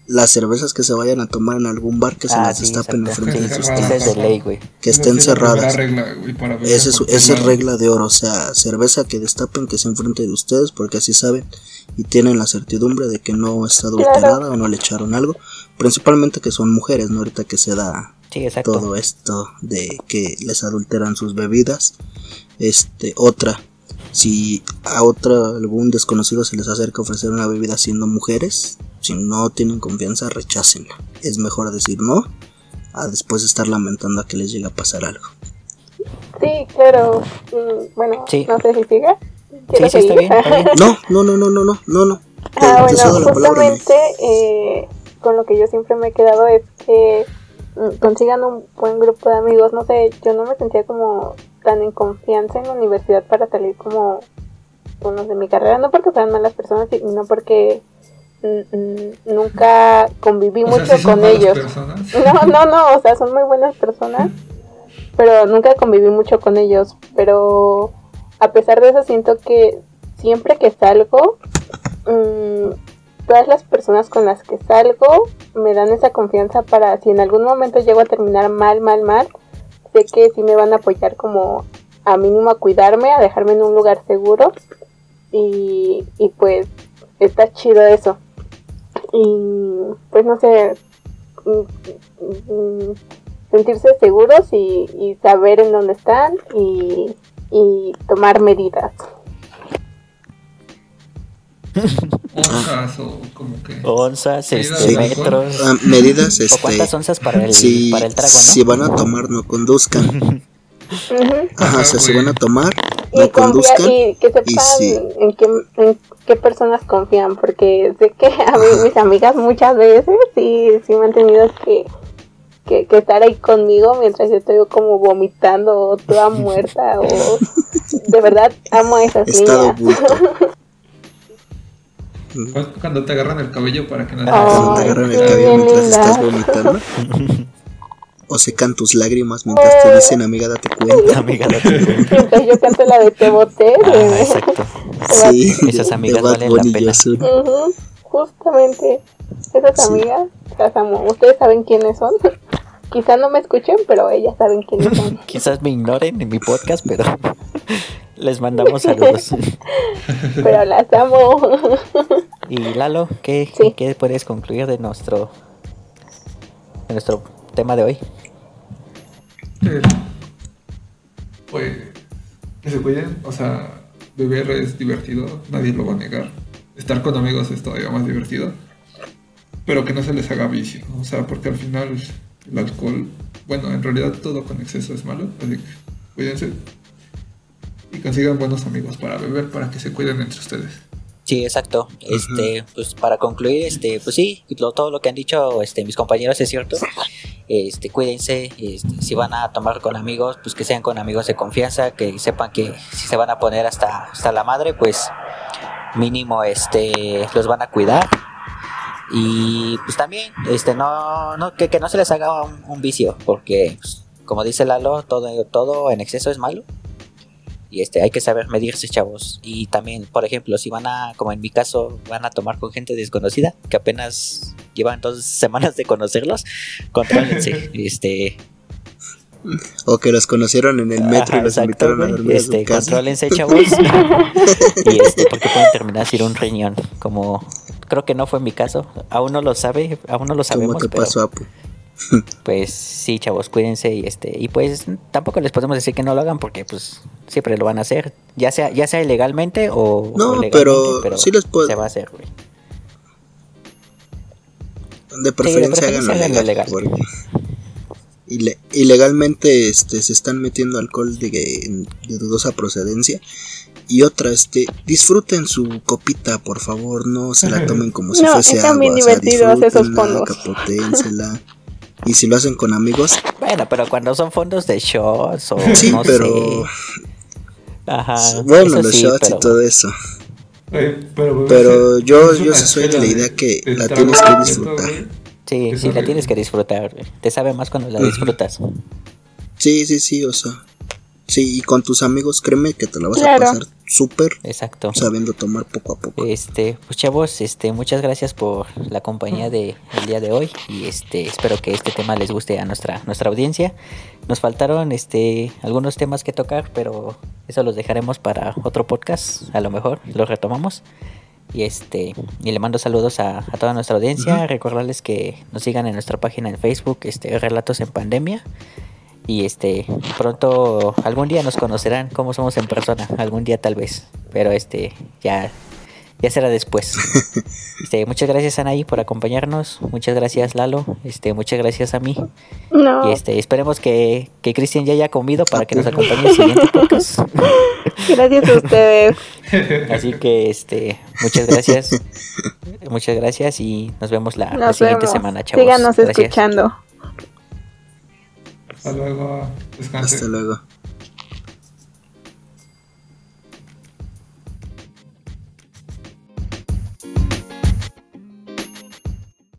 Las cervezas que se vayan a tomar en algún bar que se Ah, las sí, destapen enfrente de sus es de ley, güey. Que estén cerradas. regla, güey, para beber Esa es, esa es regla de oro, o sea, cerveza que destapen que sea enfrente de ustedes porque así saben y tienen la certidumbre de que no está adulterada o no le echaron algo. Principalmente que son mujeres, ¿no? Ahorita que se da Sí, todo esto de que les adulteran sus bebidas. Este, otra, si a otra algún desconocido se les acerca a ofrecer una bebida siendo mujeres, si no tienen confianza, rechácenla. Es mejor decir no a después estar lamentando a que les llegue a pasar algo. Sí, claro. Mm, Bueno, Sí. no sé si siga. Sí, ¿Quieres sí, está bien, está bien. No, no, no, no, no, no, no, no. Ah, te bueno, justamente eh, con lo que yo siempre me he quedado es que mm, consigan un buen grupo de amigos. No sé, yo no me sentía como tan en confianza en la universidad para salir como unos de mi carrera. No porque fueran malas personas, sino porque nunca conviví O sea, mucho sí son con ellos. personas. No, no, no, o sea, son muy buenas personas, pero nunca conviví mucho con ellos. Pero a pesar de eso, siento que siempre que salgo, mm, todas las personas con las que salgo me dan esa confianza para si en algún momento llego a terminar mal, mal, mal, sé que sí me van a apoyar como a mínimo a cuidarme, a dejarme en un lugar seguro. Y, y pues está chido eso. Y pues no sé, mm, mm, sentirse seguros y, y saber en dónde están y, y tomar medidas. Onzas o como que. Onzas, Medidas este, de alcohol. metros. Ah, medidas, ¿O cuántas este, onzas para el, si, para el trago, no? si van a tomar, no conduzcan. Ajá, o sea, si van a tomar, Y, no confía- conduzcan. y que sepan y sí. en, qué, en qué personas confían, porque sé que a mí, mis amigas muchas veces sí, sí me han tenido que, que, que estar ahí conmigo mientras yo estoy como vomitando o toda muerta o de verdad amo a esas Estado niñas. Cu- Cuando te agarran el cabello para que no te Cuando te agarran el cabello mientras estás vomitando. O secan tus lágrimas mientras te dicen, amiga, date cuenta. Amiga, date cuenta. Mientras yo canto la de Te boté. Ah, exacto. Sí, Esas amigas valen la pena. Justamente esas Sí. amigas las amo. Ustedes saben quiénes son. Quizá no me escuchen, pero ellas saben quiénes son. Quizás me ignoren en mi podcast, pero les mandamos saludos. pero las amo. Y Lalo, ¿qué, Sí. ¿qué puedes concluir de nuestro, de nuestro tema de hoy? Eh, Pues que se cuiden, o sea, beber es divertido, nadie lo va a negar. Estar con amigos es todavía más divertido. Pero que no se les haga vicio, o sea, porque al final el alcohol, bueno, en realidad todo con exceso es malo, así que cuídense. Y consigan buenos amigos para beber, para que se cuiden entre ustedes. Sí, exacto. Este, pues para concluir, este, pues sí, lo- todo lo que han dicho este, mis compañeros es cierto. Este, cuídense, este, si van a tomar con amigos, pues que sean con amigos de confianza, que sepan que si se van a poner hasta, hasta la madre, pues mínimo este los van a cuidar. Y pues también, este, no, no, que, que no se les haga un, un vicio, porque pues, como dice Lalo, todo, todo en exceso es malo. Y este, hay que saber medirse, chavos. Y también, por ejemplo, si van a, como en mi caso, van a tomar con gente desconocida, que apenas llevan dos semanas de conocerlos, contrólense. este, O que los conocieron en el metro ajá, y los exacto, invitaron a dormir a su Este, casa. contrólense, chavos. y este, porque pueden terminar sin un riñón. Como creo que no fue mi caso. Aún no lo sabe, aún no lo ¿Cómo sabemos. te pero, pasó, Apu? Pues sí, chavos, cuídense y este y pues tampoco les podemos decir que no lo hagan porque pues siempre lo van a hacer, ya sea ya sea ilegalmente o No, o legalmente, pero sí les puedo- se va a hacer, güey. De preferencia, preferencia háganlo háganlo legal. legal. porque ile- ilegalmente este, se están metiendo alcohol de, de dudosa procedencia. Y otra, este, disfruten su copita, por favor, no se la tomen como si No, fuese agua. bien o sea, divertidos esos fondos. Y si lo hacen con amigos, Bueno, pero cuando son fondos de shots o sí, no pero sé. Ajá. bueno, los sí, shots pero- y todo eso. Oye, pero, yo, yo soy de la idea que la tienes que disfrutar. Sí, sí, la tienes que disfrutar. Te sabe más cuando la disfrutas. Sí, sí, sí, o sea. Sí, y con tus amigos, créeme que te la vas Claro. a pasar súper Exacto. sabiendo tomar poco a poco. Este, pues chavos, este, muchas gracias por la compañía de el día de hoy y este, espero que este tema les guste a nuestra nuestra audiencia. Nos faltaron este algunos temas que tocar, pero eso los dejaremos para otro podcast, a lo mejor los retomamos. Y este, y le mando saludos a, a toda nuestra audiencia, Ujú. recordarles que nos sigan en nuestra página en Facebook, este, Relatos en Pandemia. Y este, pronto, algún día nos conocerán cómo somos en persona, algún día tal vez, pero este, ya, ya será después. Este, muchas gracias Anaí por acompañarnos, muchas gracias Lalo, este, muchas gracias a mí. No, Y este, esperemos que, que Cristian ya haya comido para que nos acompañe en el siguiente podcast. gracias a ustedes. Así que este, muchas gracias. Muchas gracias y nos vemos la, la siguiente vemos. semana, chavos. Síganos Gracias. escuchando. Hasta luego. Descanse. Hasta luego.